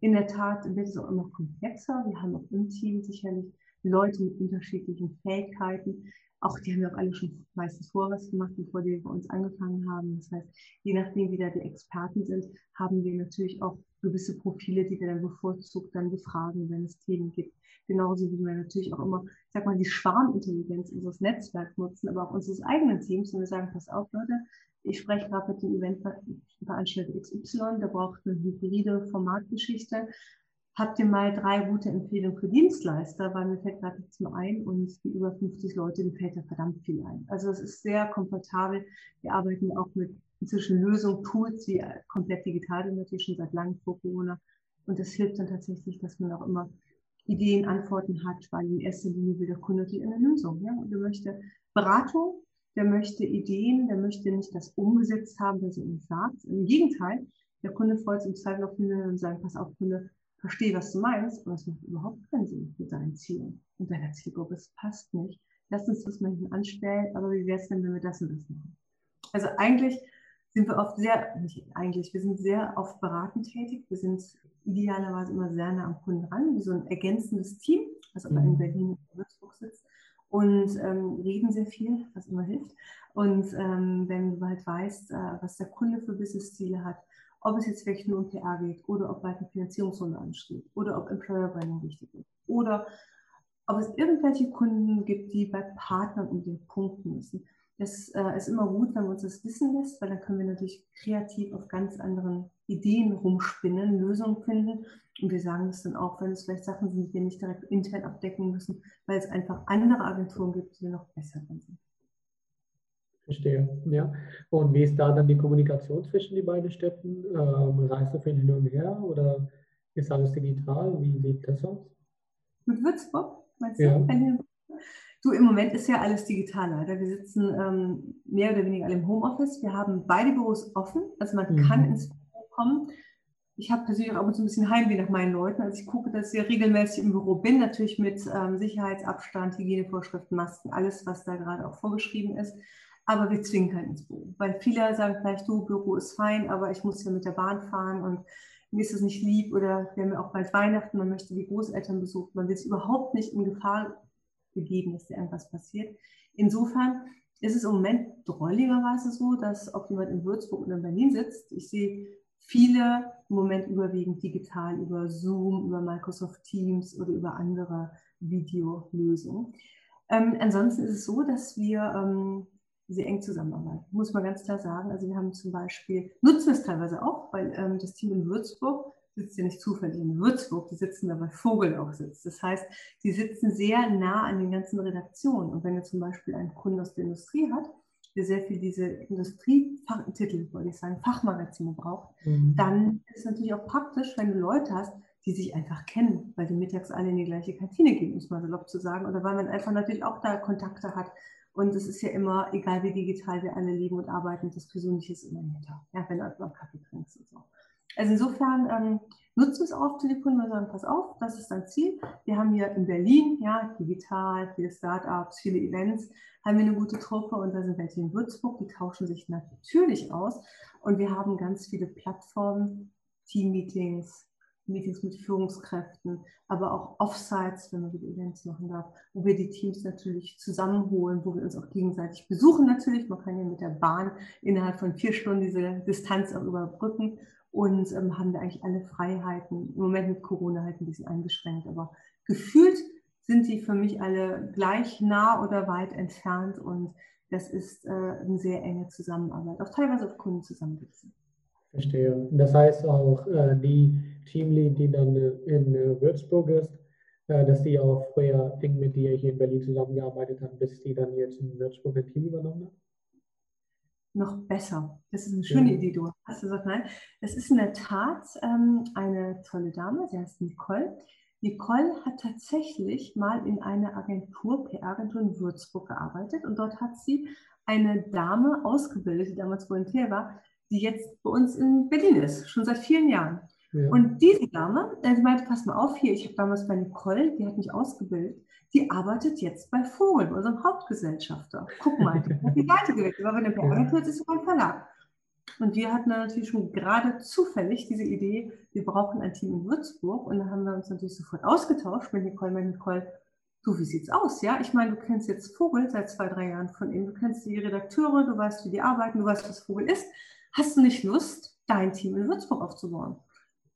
In der Tat wird es auch immer komplexer. Wir haben auch im Team sicherlich Leute mit unterschiedlichen Fähigkeiten. Auch die haben ja auch alle schon meistens vorwas gemacht, bevor die bei uns angefangen haben. Das heißt, je nachdem, wie da die Experten sind, haben wir natürlich auch gewisse Profile, die wir dann bevorzugt dann befragen, wenn es Themen gibt. Genauso wie wir natürlich auch immer, ich sag mal, die Schwarmintelligenz unseres Netzwerks nutzen, aber auch unseres eigenen Teams. Und wir sagen, pass auf, Leute, ich spreche gerade mit dem Eventveranstalter XY, der braucht eine hybride Formatgeschichte habt ihr mal drei gute Empfehlungen für Dienstleister, weil mir fällt gerade nichts mehr ein und die über 50 Leute, mir fällt da verdammt viel ein. Also es ist sehr komfortabel. Wir arbeiten auch mit inzwischen Lösungen, Tools, die komplett digital sind, natürlich schon seit langem vor Corona. Und das hilft dann tatsächlich, dass man auch immer Ideen, Antworten hat, weil in erster Linie will der Kunde natürlich eine Lösung. Ja? Und der möchte Beratung, der möchte Ideen, der möchte nicht das umgesetzt haben, was er uns sagt. Im Gegenteil, der Kunde freut sich im Zweifel auf Kunde und sagt, pass auf, Kunde, verstehe, was du meinst, aber es macht überhaupt keinen Sinn mit deinen Zielen und deiner Zielgruppe. Es passt nicht. Lass uns das mal hinten anstellen, aber wie wäre es denn, wenn wir das und das machen? Also eigentlich sind wir oft sehr, nicht eigentlich, wir sind sehr oft beratend tätig. Wir sind idealerweise immer sehr nah am Kunden ran, wie so ein ergänzendes Team, was aber in mhm. Berlin und Würzburg sitzt und ähm, reden sehr viel, was immer hilft. Und ähm, wenn du halt weißt, äh, was der Kunde für Business-Ziele hat, ob es jetzt wirklich nur um PR geht oder ob bald eine Finanzierungsrunde ansteht oder ob Employer Branding wichtig ist oder ob es irgendwelche Kunden gibt, die bei Partnern um den punkten müssen. Es äh, ist immer gut, wenn man uns das wissen lässt, weil dann können wir natürlich kreativ auf ganz anderen Ideen rumspinnen, Lösungen finden. Und wir sagen das dann auch, wenn es vielleicht Sachen sind, die wir nicht direkt intern abdecken müssen, weil es einfach andere Agenturen gibt, die noch besser sind. Verstehe, ja. Und wie ist da dann die Kommunikation zwischen die beiden Städten? Ähm, reist du viel hin und her oder ist alles digital? Wie sieht das aus? Mit Würzburg, meinst du? Ja. Du, im Moment ist ja alles digital leider. Wir sitzen ähm, mehr oder weniger alle im Homeoffice. Wir haben beide Büros offen, also man mhm. kann ins Büro kommen. Ich habe persönlich auch so ein bisschen Heimweh nach meinen Leuten. Also ich gucke, dass ich regelmäßig im Büro bin, natürlich mit ähm, Sicherheitsabstand, Hygienevorschriften, Masken, alles, was da gerade auch vorgeschrieben ist aber wir zwingen keinen ins Büro. Weil viele sagen vielleicht, du, Büro ist fein, aber ich muss ja mit der Bahn fahren und mir ist es nicht lieb oder wir haben ja auch bald Weihnachten, man möchte die Großeltern besuchen, man will es überhaupt nicht in Gefahr begeben, dass dir irgendwas passiert. Insofern ist es im Moment drolligerweise so, dass ob jemand in Würzburg oder in Berlin sitzt, ich sehe viele im Moment überwiegend digital über Zoom, über Microsoft Teams oder über andere Videolösungen. Ähm, ansonsten ist es so, dass wir ähm, sehr eng zusammenarbeiten, muss man ganz klar sagen. Also wir haben zum Beispiel, nutzen es teilweise auch, weil ähm, das Team in Würzburg sitzt ja nicht zufällig in Würzburg, die sitzen da bei Vogel auch sitzt. Das heißt, die sitzen sehr nah an den ganzen Redaktionen. Und wenn ihr zum Beispiel einen Kunden aus der Industrie hat, der sehr viel diese Industrietitel, wollte ich sagen, Fachmagazine braucht, mhm. dann ist es natürlich auch praktisch, wenn du Leute hast, die sich einfach kennen, weil die mittags alle in die gleiche Kantine gehen, muss man salopp zu sagen, oder weil man einfach natürlich auch da Kontakte hat und es ist ja immer, egal wie digital wir alle leben und arbeiten, das Persönliche ist immer netter, ja, wenn du einfach mal Kaffee trinkst und so. Also insofern ähm, nutzen wir es auch für die Kunden und sagen, pass auf, das ist dein Ziel. Wir haben hier in Berlin, ja, digital, viele Startups, viele Events, haben wir eine gute Truppe und da sind welche in Würzburg, die tauschen sich natürlich aus. Und wir haben ganz viele Plattformen, Team-Meetings, Meetings mit Führungskräften, aber auch Offsites, wenn man die Events machen darf, wo wir die Teams natürlich zusammenholen, wo wir uns auch gegenseitig besuchen natürlich. Man kann ja mit der Bahn innerhalb von vier Stunden diese Distanz auch überbrücken. und ähm, haben da eigentlich alle Freiheiten. Im Moment mit Corona halt ein bisschen eingeschränkt, aber gefühlt sind die für mich alle gleich nah oder weit entfernt und das ist äh, eine sehr enge Zusammenarbeit, auch teilweise auf Kunden zusammensitzen. Verstehe. Das heißt auch äh, die Teamlead, die dann äh, in äh, Würzburg ist, äh, dass die auch früher eng mit dir hier in Berlin zusammengearbeitet hat, bis die dann jetzt in Würzburg ein Team übernommen hat? noch besser. Das ist eine schöne ja. Idee, du hast gesagt, nein. Es ist in der Tat ähm, eine tolle Dame, sie heißt Nicole. Nicole hat tatsächlich mal in einer Agentur, PR-Agentur in Würzburg gearbeitet und dort hat sie eine Dame ausgebildet, die damals Volontär war, die jetzt bei uns in Berlin ist, schon seit vielen Jahren. Ja. Und diese Dame, äh, sie meinte, pass mal auf hier, ich habe damals bei Nicole, die hat mich ausgebildet, die arbeitet jetzt bei Vogel, unserem Hauptgesellschafter. Guck mal, die hat die Seite gewechselt, aber bei der PR-Agentur ist es ein Verlag. Und wir hatten dann natürlich schon gerade zufällig diese Idee, wir brauchen ein Team in Würzburg. Und dann haben wir uns natürlich sofort ausgetauscht mit Nicole. Mit Nicole, du, wie sieht's aus? Ja, ich meine, du kennst jetzt Vogel seit zwei, drei Jahren von ihm. Du kennst die Redakteure, du weißt, wie die arbeiten, du weißt, was Vogel ist. Hast du nicht Lust, dein Team in Würzburg aufzubauen?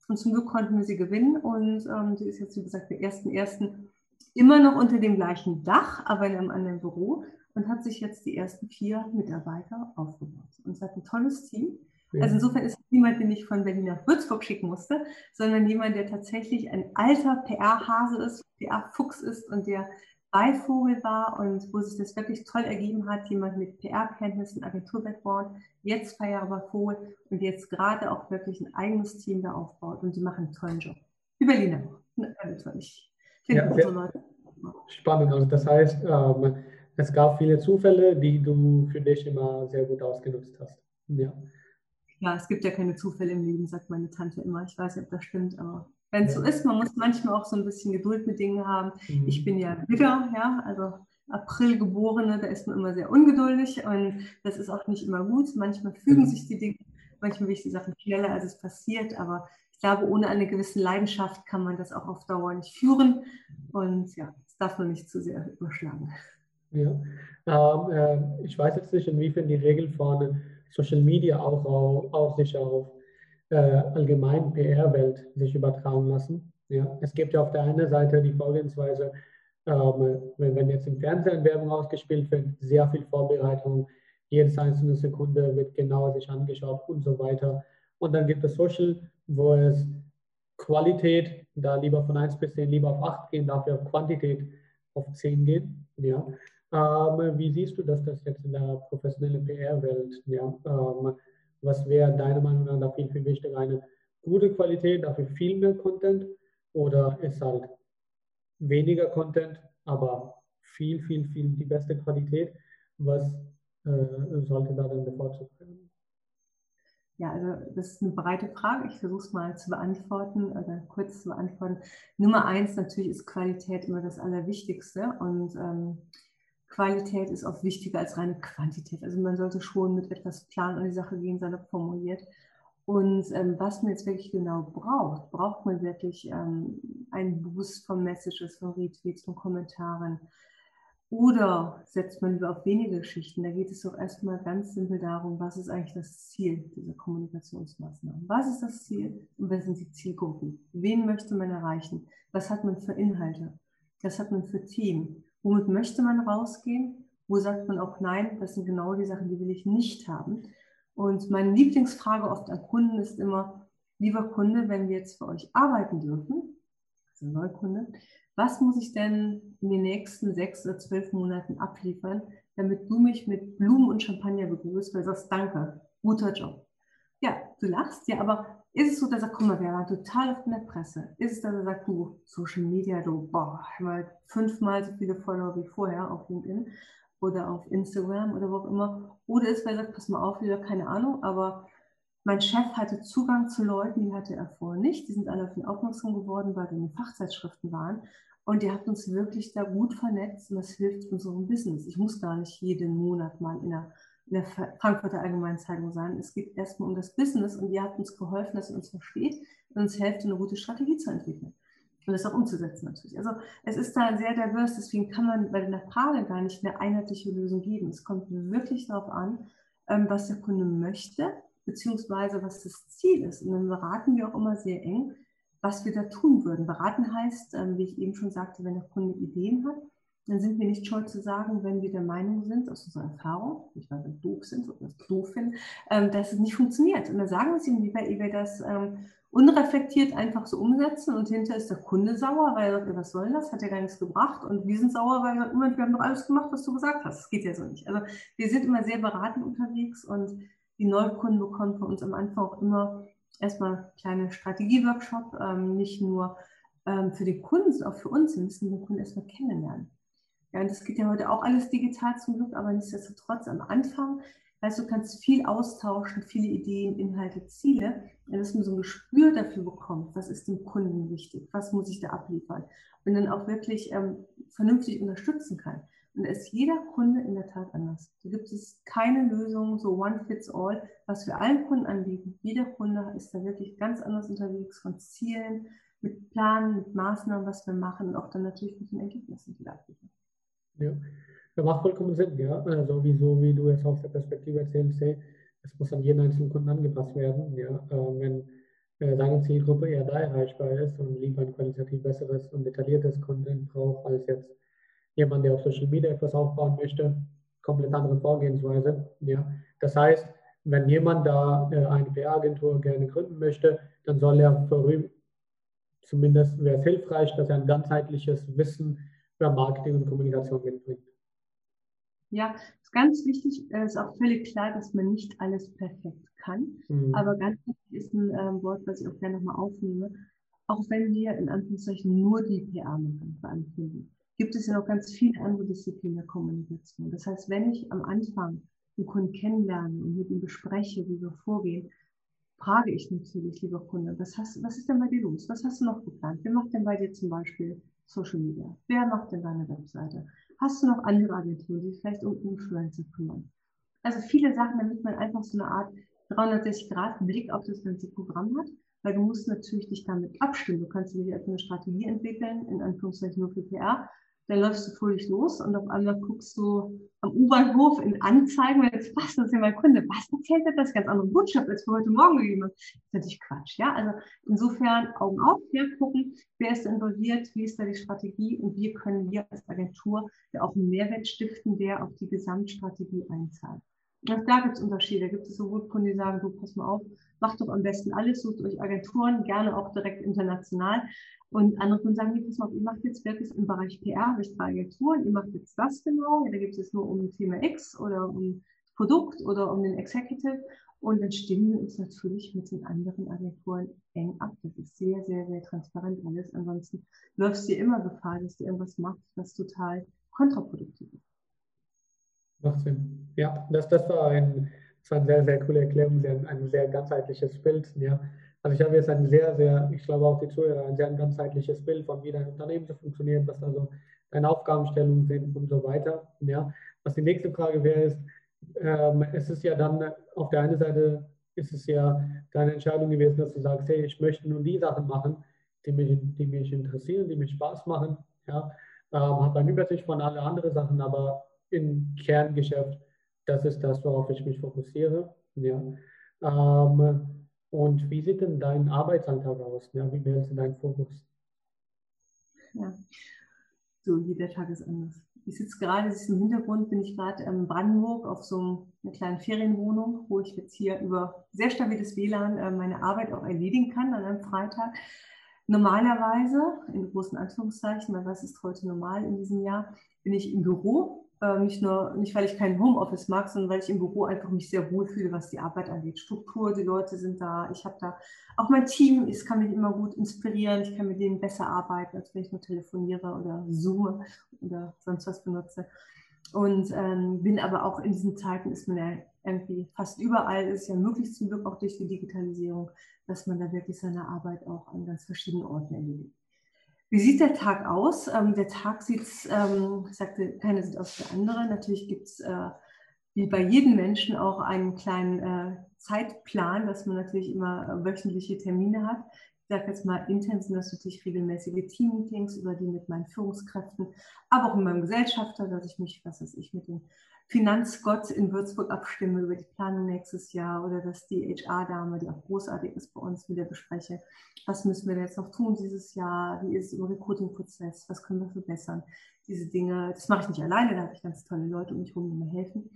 Und zum Glück konnten wir sie gewinnen. Und ähm, sie ist jetzt, wie gesagt, der ersten ersten immer noch unter dem gleichen Dach, aber in einem anderen Büro und hat sich jetzt die ersten vier Mitarbeiter aufgebaut. Und es hat ein tolles Team. Ja. Also insofern ist es niemand, den ich von Berlin nach Würzburg schicken musste, sondern jemand, der tatsächlich ein alter PR-Hase ist, PR-Fuchs ist und der bei Vogel war und wo sich das wirklich toll ergeben hat, jemand mit PR-Kenntnissen, Agentur-Background, jetzt zwei Jahre bei Vogel und jetzt gerade auch wirklich ein eigenes Team da aufbaut und die machen einen tollen Job. Die Berliner, natürlich. Ja, spannend. Also das heißt, ähm, es gab viele Zufälle, die du für dich immer sehr gut ausgenutzt hast. Ja. Ja, es gibt ja keine Zufälle im Leben, sagt meine Tante immer. Ich weiß nicht, ob das stimmt, aber wenn es so ist, man muss manchmal auch so ein bisschen Geduld mit Dingen haben. Mhm. Ich bin ja Widder, ja, also April geborene, da ist man immer sehr ungeduldig und das ist auch nicht immer gut. Manchmal fügen mhm. sich die Dinge, manchmal will ich die Sachen schneller, als es passiert, aber glaube, ohne eine gewisse Leidenschaft kann man das auch auf Dauer nicht führen. Und ja, es darf man nicht zu sehr überschlagen. Ja, ähm, äh, ich weiß jetzt nicht, inwiefern die Regeln von Social Media auch, auch, auch sich auf äh, allgemein PR-Welt sich übertragen lassen. Ja, es gibt ja auf der einen Seite die Vorgehensweise, ähm, wenn, wenn jetzt im Fernsehen Werbung ausgespielt wird, sehr viel Vorbereitung, jedes einzelne Sekunde wird genauer sich angeschaut und so weiter. Und dann gibt es Social, wo es Qualität, da lieber von 1 bis 10 lieber auf 8 gehen, dafür auf Quantität auf 10 gehen. Ja. Ähm, wie siehst du das, das jetzt in der professionellen PR-Welt? Ja? Ähm, was wäre deiner Meinung nach da viel, viel wichtiger? Eine gute Qualität, dafür viel mehr Content oder ist halt weniger Content, aber viel, viel, viel die beste Qualität? Was äh, sollte da dann bevorzugt werden? Ja, also das ist eine breite Frage. Ich versuche es mal zu beantworten oder kurz zu beantworten. Nummer eins, natürlich ist Qualität immer das Allerwichtigste und ähm, Qualität ist oft wichtiger als reine Quantität. Also man sollte schon mit etwas Plan an die Sache gehen, salopp formuliert. Und ähm, was man jetzt wirklich genau braucht, braucht man wirklich ähm, einen Boost von Messages, von Retweets, von Kommentaren, oder setzt man lieber auf wenige Geschichten? Da geht es doch erstmal ganz simpel darum, was ist eigentlich das Ziel dieser Kommunikationsmaßnahmen? Was ist das Ziel und wer sind die Zielgruppen? Wen möchte man erreichen? Was hat man für Inhalte? Was hat man für Team? Womit möchte man rausgehen? Wo sagt man auch nein, das sind genau die Sachen, die will ich nicht haben? Und meine Lieblingsfrage oft an Kunden ist immer, lieber Kunde, wenn wir jetzt für euch arbeiten dürfen, also Neukunde, was muss ich denn in den nächsten sechs oder zwölf Monaten abliefern, damit du mich mit Blumen und Champagner begrüßt, weil du sagst, danke, guter Job. Ja, du lachst, ja, aber ist es so, dass er, guck mal, wir waren total in der Presse. Ist es, dass er sagt, du, Social Media, du, boah, mal fünfmal so viele Follower wie vorher auf LinkedIn oder auf Instagram oder wo auch immer. Oder ist, weil er sagt, pass mal auf, wieder keine Ahnung, aber mein Chef hatte Zugang zu Leuten, die hatte er vorher nicht. Die sind alle auf ihn aufmerksam geworden, weil wir in Fachzeitschriften waren. Und ihr habt uns wirklich da gut vernetzt und das hilft unserem Business. Ich muss gar nicht jeden Monat mal in der, in der Frankfurter Allgemeinen Zeitung sein. Es geht erstmal um das Business und ihr habt uns geholfen, dass ihr uns versteht und uns helft, eine gute Strategie zu entwickeln. Und das auch umzusetzen natürlich. Also es ist da sehr divers, deswegen kann man bei der Frage gar nicht eine einheitliche Lösung geben. Es kommt wirklich darauf an, ähm, was der Kunde möchte beziehungsweise was das Ziel ist. Und dann beraten wir auch immer sehr eng, was wir da tun würden. Beraten heißt, ähm, wie ich eben schon sagte, wenn der Kunde Ideen hat, dann sind wir nicht schuld zu sagen, wenn wir der Meinung sind, aus unserer Erfahrung, nicht weil wir doof sind oder das doof finden, ähm, dass es nicht funktioniert. Und dann sagen wir es ihm, wie wir das ähm, unreflektiert einfach so umsetzen und hinter ist der Kunde sauer, weil er sagt, was soll das, hat ja gar nichts gebracht und wir sind sauer, weil wir, wir haben doch alles gemacht, was du gesagt hast. Das geht ja so nicht. Also wir sind immer sehr beratend unterwegs und die Neukunden bekommen von uns am Anfang auch immer erstmal kleine Strategieworkshop, ähm, nicht nur für den Kunden, sondern auch für uns. Wir müssen den Kunden erstmal kennenlernen. Ja, und das geht ja heute auch alles digital zum Glück, aber nichtsdestotrotz am Anfang, weißt du, kannst viel austauschen, viele Ideen, Inhalte, Ziele, dass man so ein Gespür dafür bekommt, was ist dem Kunden wichtig, was muss ich da abliefern und dann auch wirklich ähm, vernünftig unterstützen kann. Und da ist jeder Kunde in der Tat anders. Da gibt es keine Lösung, so one fits all, was wir allen Kunden anbieten. Jeder Kunde ist da wirklich ganz anders unterwegs von Zielen, mit Planen, mit Maßnahmen, was wir machen und auch dann natürlich mit den Ergebnissen, die wir abliefern. Ja, das macht vollkommen Sinn, ja. Also wie, so, wie du es aus der Perspektive erzählst, hey, es muss an jeden einzelnen Kunden angepasst werden. Ja. Äh, wenn äh, seine Zielgruppe eher da erreichbar ist und lieber ein qualitativ besseres und detailliertes Content braucht, als jetzt jemand, der auf Social Media etwas aufbauen möchte, komplett andere Vorgehensweise. Ja. Das heißt, wenn jemand da äh, eine PR-Agentur gerne gründen möchte, dann soll er vorüber, zumindest wäre es hilfreich, dass er ein ganzheitliches Wissen über Marketing und Kommunikation mitbringt. Ja, ist ganz wichtig, es ist auch völlig klar, dass man nicht alles perfekt kann. Mhm. Aber ganz wichtig ist ein äh, Wort, was ich auch gerne nochmal aufnehme. Auch wenn wir in Anführungszeichen nur die PR machen für Kunden, gibt es ja noch ganz viele andere Disziplinen der Kommunikation. Das heißt, wenn ich am Anfang den Kunden kennenlerne und mit ihm bespreche, wie wir vorgehen, frage ich natürlich, lieber Kunde, was, hast, was ist denn bei dir los? Was hast du noch geplant? Wer macht denn bei dir zum Beispiel Social Media? Wer macht denn deine Webseite? Hast du noch andere Agenturen, die vielleicht um Influencer kümmern? Also viele Sachen, damit man einfach so eine Art 360-Grad-Blick auf das ganze Programm hat, weil du musst natürlich dich damit abstimmen. Du kannst dir eine Strategie entwickeln, in Anführungszeichen nur für PR, dann läufst du fröhlich los und auf einmal guckst du am U-Bahnhof in Anzeigen, wenn jetzt, was, das ja mein Kunde, was erzählt er das? Ganz andere Botschaft, als wir heute Morgen gegeben haben. Das ist natürlich Quatsch, ja. Also insofern Augen auf, ja, gucken, wer ist involviert, wie ist da die Strategie und wie können wir als Agentur ja auch einen Mehrwert stiften, der auf die Gesamtstrategie einzahlt. Und da gibt es Unterschiede. Da gibt es sowohl Kunden, die sagen, du pass mal auf, macht doch am besten alles, sucht euch Agenturen, gerne auch direkt international. Und andere Kunden sagen, nee, pass ihr macht jetzt wirklich im Bereich PR, durch drei Agenturen, ihr macht jetzt das genau, da gibt es jetzt nur um Thema X oder um Produkt oder um den Executive. Und dann stimmen wir uns natürlich mit den anderen Agenturen eng ab. Das ist sehr, sehr, sehr transparent alles. Ansonsten läufst du immer Gefahr, dass du irgendwas machst, was total kontraproduktiv ist. Macht Sinn. Ja, das, das, war, ein, das war eine sehr, sehr coole Erklärung, sehr, ein sehr ganzheitliches Bild. Ja. Also ich habe jetzt ein sehr, sehr, ich glaube auch die Zuhörer, ein sehr ganzheitliches Bild von wie dein Unternehmen so funktioniert, was also deine Aufgabenstellungen sind und so weiter. Ja. Was die nächste Frage wäre, ist, ähm, es ist ja dann auf der einen Seite ist es ja deine Entscheidung gewesen, dass du sagst, hey, ich möchte nur die Sachen machen, die mich, die mich interessieren, die mich Spaß machen. Ja. Ähm, habe eine Übersicht von alle anderen Sachen, aber im Kerngeschäft, das ist das, worauf ich mich fokussiere. Ja. Ähm, und wie sieht denn dein Arbeitsalltag aus? Ja, wie wählst du deinen Fokus? Ja, so jeder Tag ist anders. Ich sitze gerade, das ist im Hintergrund, bin ich gerade in Brandenburg auf so einer kleinen Ferienwohnung, wo ich jetzt hier über sehr stabiles WLAN äh, meine Arbeit auch erledigen kann an einem Freitag. Normalerweise, in großen Anführungszeichen, weil was ist heute normal in diesem Jahr, bin ich im Büro nicht nur, nicht weil ich kein Homeoffice mag, sondern weil ich im Büro einfach mich sehr wohl fühle, was die Arbeit angeht. Struktur, die Leute sind da, ich habe da auch mein Team, es kann mich immer gut inspirieren, ich kann mit denen besser arbeiten, als wenn ich nur telefoniere oder zoome oder sonst was benutze. Und ähm, bin aber auch in diesen Zeiten ist man ja irgendwie fast überall, ist ja möglich zum Glück auch durch die Digitalisierung, dass man da wirklich seine Arbeit auch an ganz verschiedenen Orten erledigt. Wie sieht der Tag aus? Ähm, der Tag sieht, ähm, ich sagte, keiner sieht aus wie der andere. Natürlich gibt es äh, wie bei jedem Menschen auch einen kleinen äh, Zeitplan, dass man natürlich immer äh, wöchentliche Termine hat. Ich sage jetzt mal, intern sind das natürlich regelmäßige Team-Meetings über die mit meinen Führungskräften, aber auch mit meinem Gesellschafter, dass ich mich, was weiß ich, mit den Finanzgott in Würzburg abstimme über die Planung nächstes Jahr oder dass die HR-Dame, die auch großartig ist bei uns, wieder bespreche, was müssen wir jetzt noch tun dieses Jahr, wie ist es im Recruiting-Prozess, was können wir verbessern, diese Dinge, das mache ich nicht alleine, da habe ich ganz tolle Leute um mich herum, die mir helfen.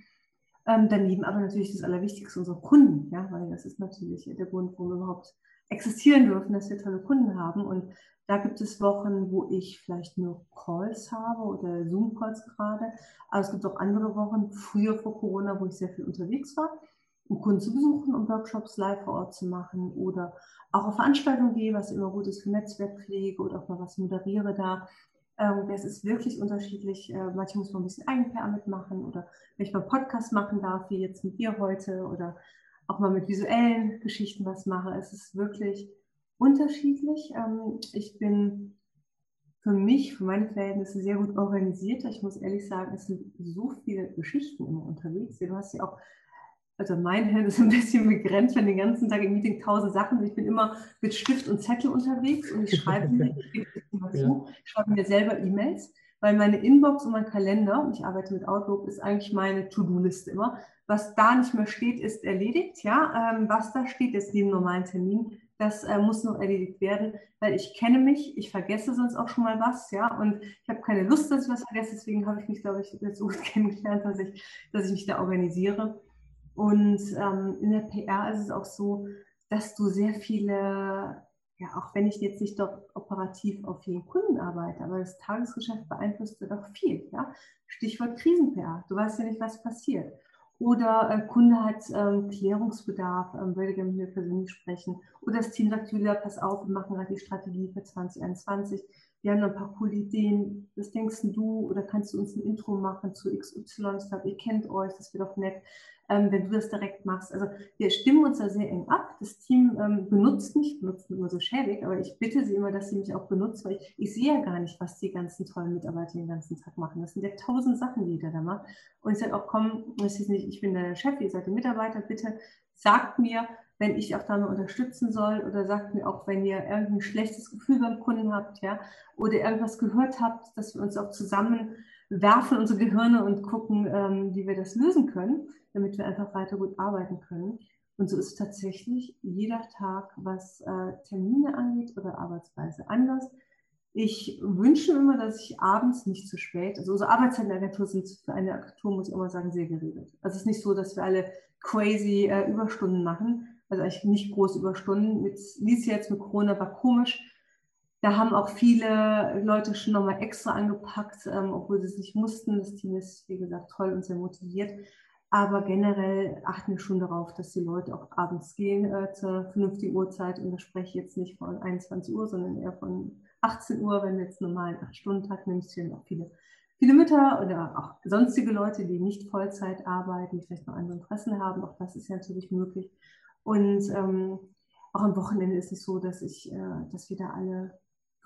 Ähm, daneben aber natürlich das Allerwichtigste, unsere Kunden, ja, weil das ist natürlich der Grund, warum wir überhaupt existieren dürfen, dass wir tolle Kunden haben und da gibt es Wochen, wo ich vielleicht nur Calls habe oder Zoom-Calls gerade. Aber es gibt auch andere Wochen, früher vor Corona, wo ich sehr viel unterwegs war, um Kunden zu besuchen, um Workshops live vor Ort zu machen oder auch auf Veranstaltungen gehe, was immer gut ist für Netzwerkpflege oder auch mal was moderiere da. Ähm, das ist wirklich unterschiedlich. Äh, manchmal muss man ein bisschen Eigen-PR mitmachen oder wenn ich mal Podcast machen darf, wie jetzt mit dir heute oder auch mal mit visuellen Geschichten was mache. Es ist wirklich unterschiedlich. Ähm, ich bin für mich, für meine Verhältnisse sehr gut organisiert. Ich muss ehrlich sagen, es sind so viele Geschichten immer unterwegs. Du hast ja auch, also mein Hirn ist ein bisschen begrenzt, wenn den ganzen Tag im Meeting tausend Sachen. Ich bin immer mit Stift und Zettel unterwegs und ich schreibe mir, ich, ja. ich schreibe mir selber E-Mails, weil meine Inbox und mein Kalender, und ich arbeite mit Outlook, ist eigentlich meine To-Do-Liste immer. Was da nicht mehr steht, ist erledigt. Ja, ähm, was da steht, ist neben normalen Termin das äh, muss noch erledigt werden, weil ich kenne mich, ich vergesse sonst auch schon mal was, ja, und ich habe keine Lust, dass ich was vergesse, deswegen habe ich mich, glaube ich, jetzt so gut kennengelernt, dass ich, dass ich mich da organisiere. Und ähm, in der PR ist es auch so, dass du sehr viele, ja, auch wenn ich jetzt nicht dort operativ auf jeden Kunden arbeite, aber das Tagesgeschäft beeinflusst doch viel, ja. Stichwort Krisen-PR. Du weißt ja nicht, was passiert. Oder äh, Kunde hat ähm, Klärungsbedarf, ähm, würde gerne mit mir persönlich sprechen. Oder das Team sagt, Julia, pass auf, wir machen gerade die Strategie für 2021. Wir haben ein paar coole Ideen. Was denkst du? Oder kannst du uns ein Intro machen zu XY? Ich glaube, ihr kennt euch, das wäre doch nett ähm, wenn du das direkt machst. Also wir stimmen uns da sehr eng ab. Das Team ähm, benutzt mich, benutzt mich immer so schäbig, aber ich bitte sie immer, dass sie mich auch benutzt, weil ich, ich sehe ja gar nicht, was die ganzen tollen Mitarbeiter den ganzen Tag machen. Das sind ja tausend Sachen, die jeder da macht. Und ich sage auch, komm, das ist nicht, ich bin der Chef, ihr seid der Mitarbeiter, bitte sagt mir, wenn ich auch da mal unterstützen soll oder sagt mir auch, wenn ihr irgendein schlechtes Gefühl beim Kunden habt, ja, oder irgendwas gehört habt, dass wir uns auch zusammen werfen unsere Gehirne und gucken, ähm, wie wir das lösen können, damit wir einfach weiter gut arbeiten können. Und so ist tatsächlich jeder Tag, was äh, Termine angeht oder Arbeitsweise anders. Ich wünsche immer, dass ich abends nicht zu spät, also unsere Arbeitszeiten der Agentur sind für eine Agentur, muss ich immer sagen, sehr geregelt. Also es ist nicht so, dass wir alle crazy äh, Überstunden machen, also eigentlich nicht große Überstunden. Mit Lies jetzt mit Corona war komisch, da haben auch viele Leute schon nochmal extra angepackt, ähm, obwohl sie es nicht mussten. Das Team ist, wie gesagt, toll und sehr motiviert. Aber generell achten wir schon darauf, dass die Leute auch abends gehen äh, zur vernünftigen Uhrzeit. Und da spreche ich jetzt nicht von 21 Uhr, sondern eher von 18 Uhr, wenn du jetzt normalen 8-Stunden-Tag nimmst. Hier auch viele, viele Mütter oder auch sonstige Leute, die nicht Vollzeit arbeiten, die vielleicht noch andere Interessen haben. Auch das ist ja natürlich möglich. Und ähm, auch am Wochenende ist es so, dass ich, äh, dass wir da alle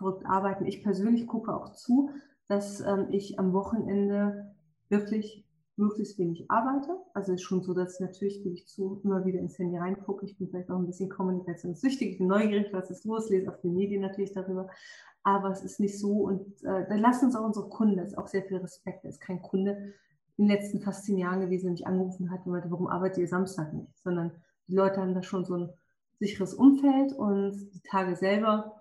verrückt arbeiten. Ich persönlich gucke auch zu, dass ähm, ich am Wochenende wirklich möglichst wenig arbeite. Also es ist schon so, dass ich natürlich, gebe ich zu, immer wieder ins Handy reingucke. Ich bin vielleicht auch ein bisschen kommunikationssüchtig, bin neugierig, was ist los, lese auf den Medien natürlich darüber. Aber es ist nicht so und äh, da lassen uns auch unsere Kunden, das ist auch sehr viel Respekt. Da ist kein Kunde in den letzten fast zehn Jahren gewesen, der mich angerufen hat und meinte, warum arbeitet ihr Samstag nicht? Sondern die Leute haben da schon so ein sicheres Umfeld und die Tage selber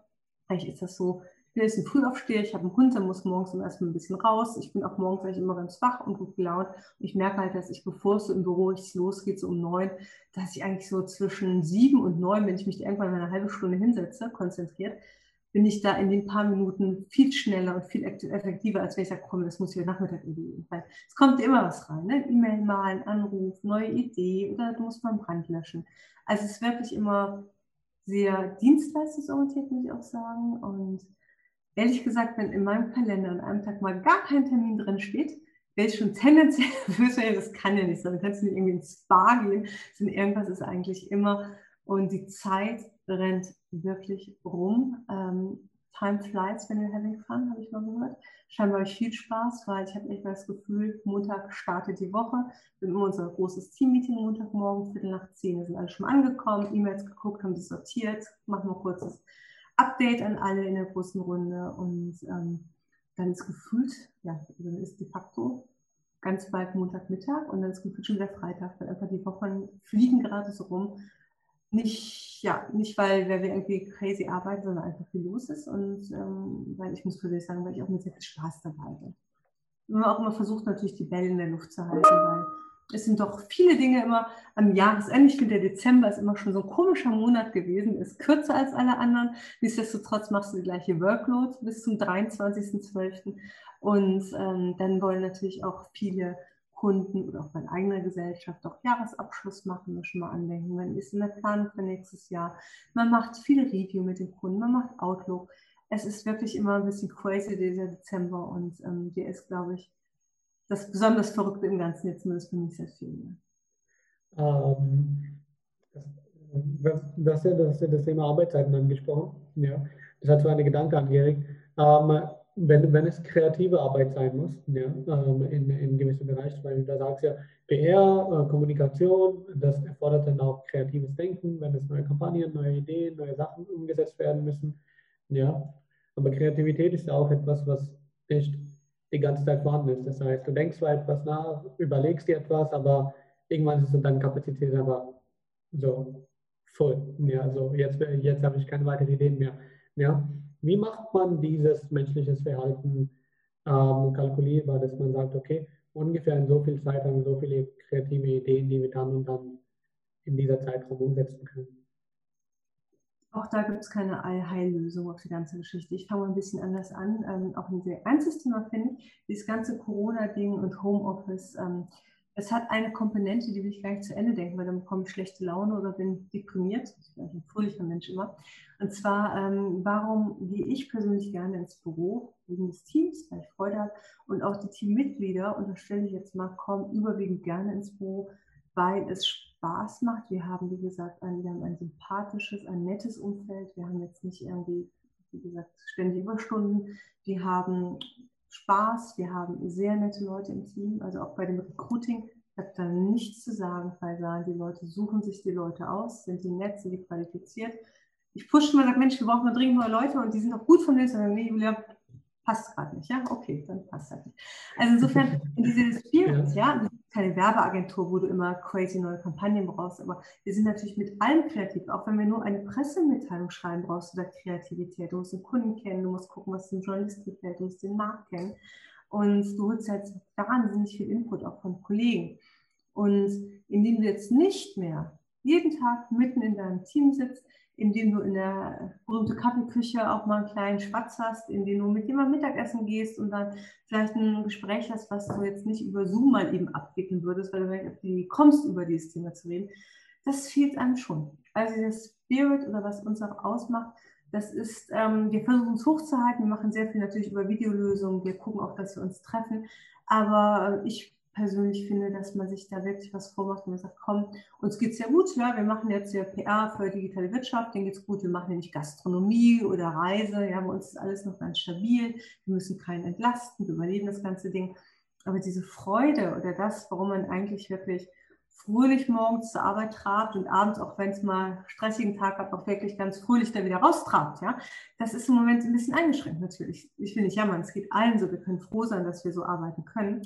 eigentlich ist das so, ich bin jetzt ein Frühaufsteher, ich habe einen Hund, der muss morgens erstmal ein bisschen raus. Ich bin auch morgens eigentlich immer ganz wach und gut gelaunt. Und ich merke halt, dass ich, bevor es so im Büro losgeht, so um neun, dass ich eigentlich so zwischen sieben und neun, wenn ich mich irgendwann eine halbe Stunde hinsetze, konzentriert, bin ich da in den paar Minuten viel schneller und viel effektiver, als wenn ich sage, komm, das muss ich heute Nachmittag erledigen. Weil es kommt immer was rein, ne? E-Mail malen, Anruf, neue Idee oder du musst mal einen Brand löschen. Also es ist wirklich immer sehr dienstleistungsorientiert, muss ich auch sagen. Und ehrlich gesagt, wenn in meinem Kalender an einem Tag mal gar kein Termin drin steht, wäre ich schon tendenziell nervös, das kann ja nicht sein. Du kannst nicht irgendwie ins Spa gehen, sondern irgendwas ist eigentlich immer. Und die Zeit rennt wirklich rum. Ähm, Time flies when you're having fun, habe ich mal gehört. Scheinbar habe ich viel Spaß, weil ich habe echt das Gefühl, Montag startet die Woche. Wir haben immer unser großes Team-Meeting Montagmorgen, Viertel nach zehn. Wir sind alle schon angekommen, E-Mails geguckt, haben sie sortiert, machen wir kurzes Update an alle in der großen Runde und ähm, dann ist gefühlt, ja, dann ist de facto ganz bald Montagmittag und dann ist gefühlt schon wieder Freitag, weil einfach die Wochen fliegen gerade so rum. Nicht, ja, nicht weil, weil wir irgendwie crazy arbeiten, sondern einfach viel los ist und ähm, weil ich muss persönlich sagen, weil ich auch mit sehr viel Spaß dabei bin. Und man auch immer versucht, natürlich die Bälle in der Luft zu halten, weil es sind doch viele Dinge immer am Jahresende. Ich finde, der Dezember ist immer schon so ein komischer Monat gewesen, ist kürzer als alle anderen. Nichtsdestotrotz machst du die gleiche Workload bis zum 23.12. Und ähm, dann wollen natürlich auch viele Kunden oder auch bei eigener Gesellschaft auch Jahresabschluss machen und schon mal andenken. Man ist in der Planung für nächstes Jahr. Man macht viele Review mit den Kunden, man macht Outlook. Es ist wirklich immer ein bisschen crazy, dieser Dezember. Und ähm, der ist, glaube ich, das besonders Verrückte im Ganzen jetzt zumindest für mich sehr viel. Ähm, das, das, das, das Thema Arbeitszeiten angesprochen. Ja. Das hat so eine Gedanke angeregt. Ähm, wenn, wenn es kreative Arbeit sein muss, ja, ähm, in, in gewissen Bereichen, weil da sagst ja, PR, äh, Kommunikation, das erfordert dann auch kreatives Denken, wenn es neue Kampagnen, neue Ideen, neue Sachen umgesetzt werden müssen. Ja. Aber Kreativität ist ja auch etwas, was nicht die ganze Zeit vorhanden ist. Das heißt, du denkst zwar etwas nach, überlegst dir etwas, aber irgendwann ist deine Kapazität aber so voll. Ja, also jetzt, jetzt habe ich keine weiteren Ideen mehr. Ja. Wie macht man dieses menschliche Verhalten ähm, kalkulierbar, dass man sagt, okay, ungefähr in so viel Zeit haben wir so viele kreative Ideen, die wir dann und dann in dieser Zeitraum umsetzen können? Auch da gibt es keine Allheillösung auf die ganze Geschichte. Ich fange mal ein bisschen anders an. Ähm, auch ein sehr ernstes Thema finde ich, dieses ganze Corona-Ding und Homeoffice. Ähm, es hat eine Komponente, die will ich gar nicht zu Ende denken, weil dann bekomme ich schlechte Laune oder bin deprimiert. Ich bin ein fröhlicher Mensch immer. Und zwar, ähm, warum gehe ich persönlich gerne ins Büro? Wegen des Teams, weil ich Freude habe. Und auch die Teammitglieder, unterstelle ich jetzt mal, kommen überwiegend gerne ins Büro, weil es Spaß macht. Wir haben, wie gesagt, ein, wir haben ein sympathisches, ein nettes Umfeld. Wir haben jetzt nicht irgendwie, wie gesagt, ständig Überstunden. Wir haben Spaß, wir haben sehr nette Leute im Team. Also auch bei dem Recruiting, ich habe da nichts zu sagen, weil sagen, die Leute suchen sich die Leute aus, sind die nett, sind die qualifiziert. Ich pushe mal, sage, Mensch, wir brauchen dringend neue Leute und die sind auch gut von denen. Sagen, nee, Julia, passt gerade nicht. Ja, okay, dann passt das nicht. Also insofern, in diese Spirit, ja, keine Werbeagentur, wo du immer crazy neue Kampagnen brauchst, aber wir sind natürlich mit allem kreativ. Auch wenn wir nur eine Pressemitteilung schreiben, brauchst du da Kreativität. Du musst den Kunden kennen, du musst gucken, was dem Journalist gefällt, du musst den Markt kennen. Und du holst halt wahnsinnig viel Input auch von Kollegen. Und indem du jetzt nicht mehr jeden Tag mitten in deinem Team sitzt, indem du in der berühmten Kaffeeküche auch mal einen kleinen Spatz hast, indem du mit jemandem Mittagessen gehst und dann vielleicht ein Gespräch hast, was du jetzt nicht über Zoom mal eben abwickeln würdest, weil du nicht auf die kommst, über dieses Thema zu reden. Das fehlt einem schon. Also der Spirit oder was uns auch ausmacht, das ist, ähm, wir versuchen es hochzuhalten, wir machen sehr viel natürlich über Videolösungen, wir gucken auch, dass wir uns treffen, aber ich persönlich finde, dass man sich da wirklich was vormacht und man sagt, komm, uns geht es ja gut, ja, wir machen jetzt ja PR für digitale Wirtschaft, denen geht es gut, wir machen ja nicht Gastronomie oder Reise, ja, bei uns ist alles noch ganz stabil, wir müssen keinen entlasten, wir überleben das ganze Ding. Aber diese Freude oder das, warum man eigentlich wirklich fröhlich morgens zur Arbeit trabt und abends, auch wenn es mal stressigen Tag hat, auch wirklich ganz fröhlich da wieder raustrabt. Ja? Das ist im Moment ein bisschen eingeschränkt natürlich. Ich will nicht jammern, es geht allen so. Wir können froh sein, dass wir so arbeiten können.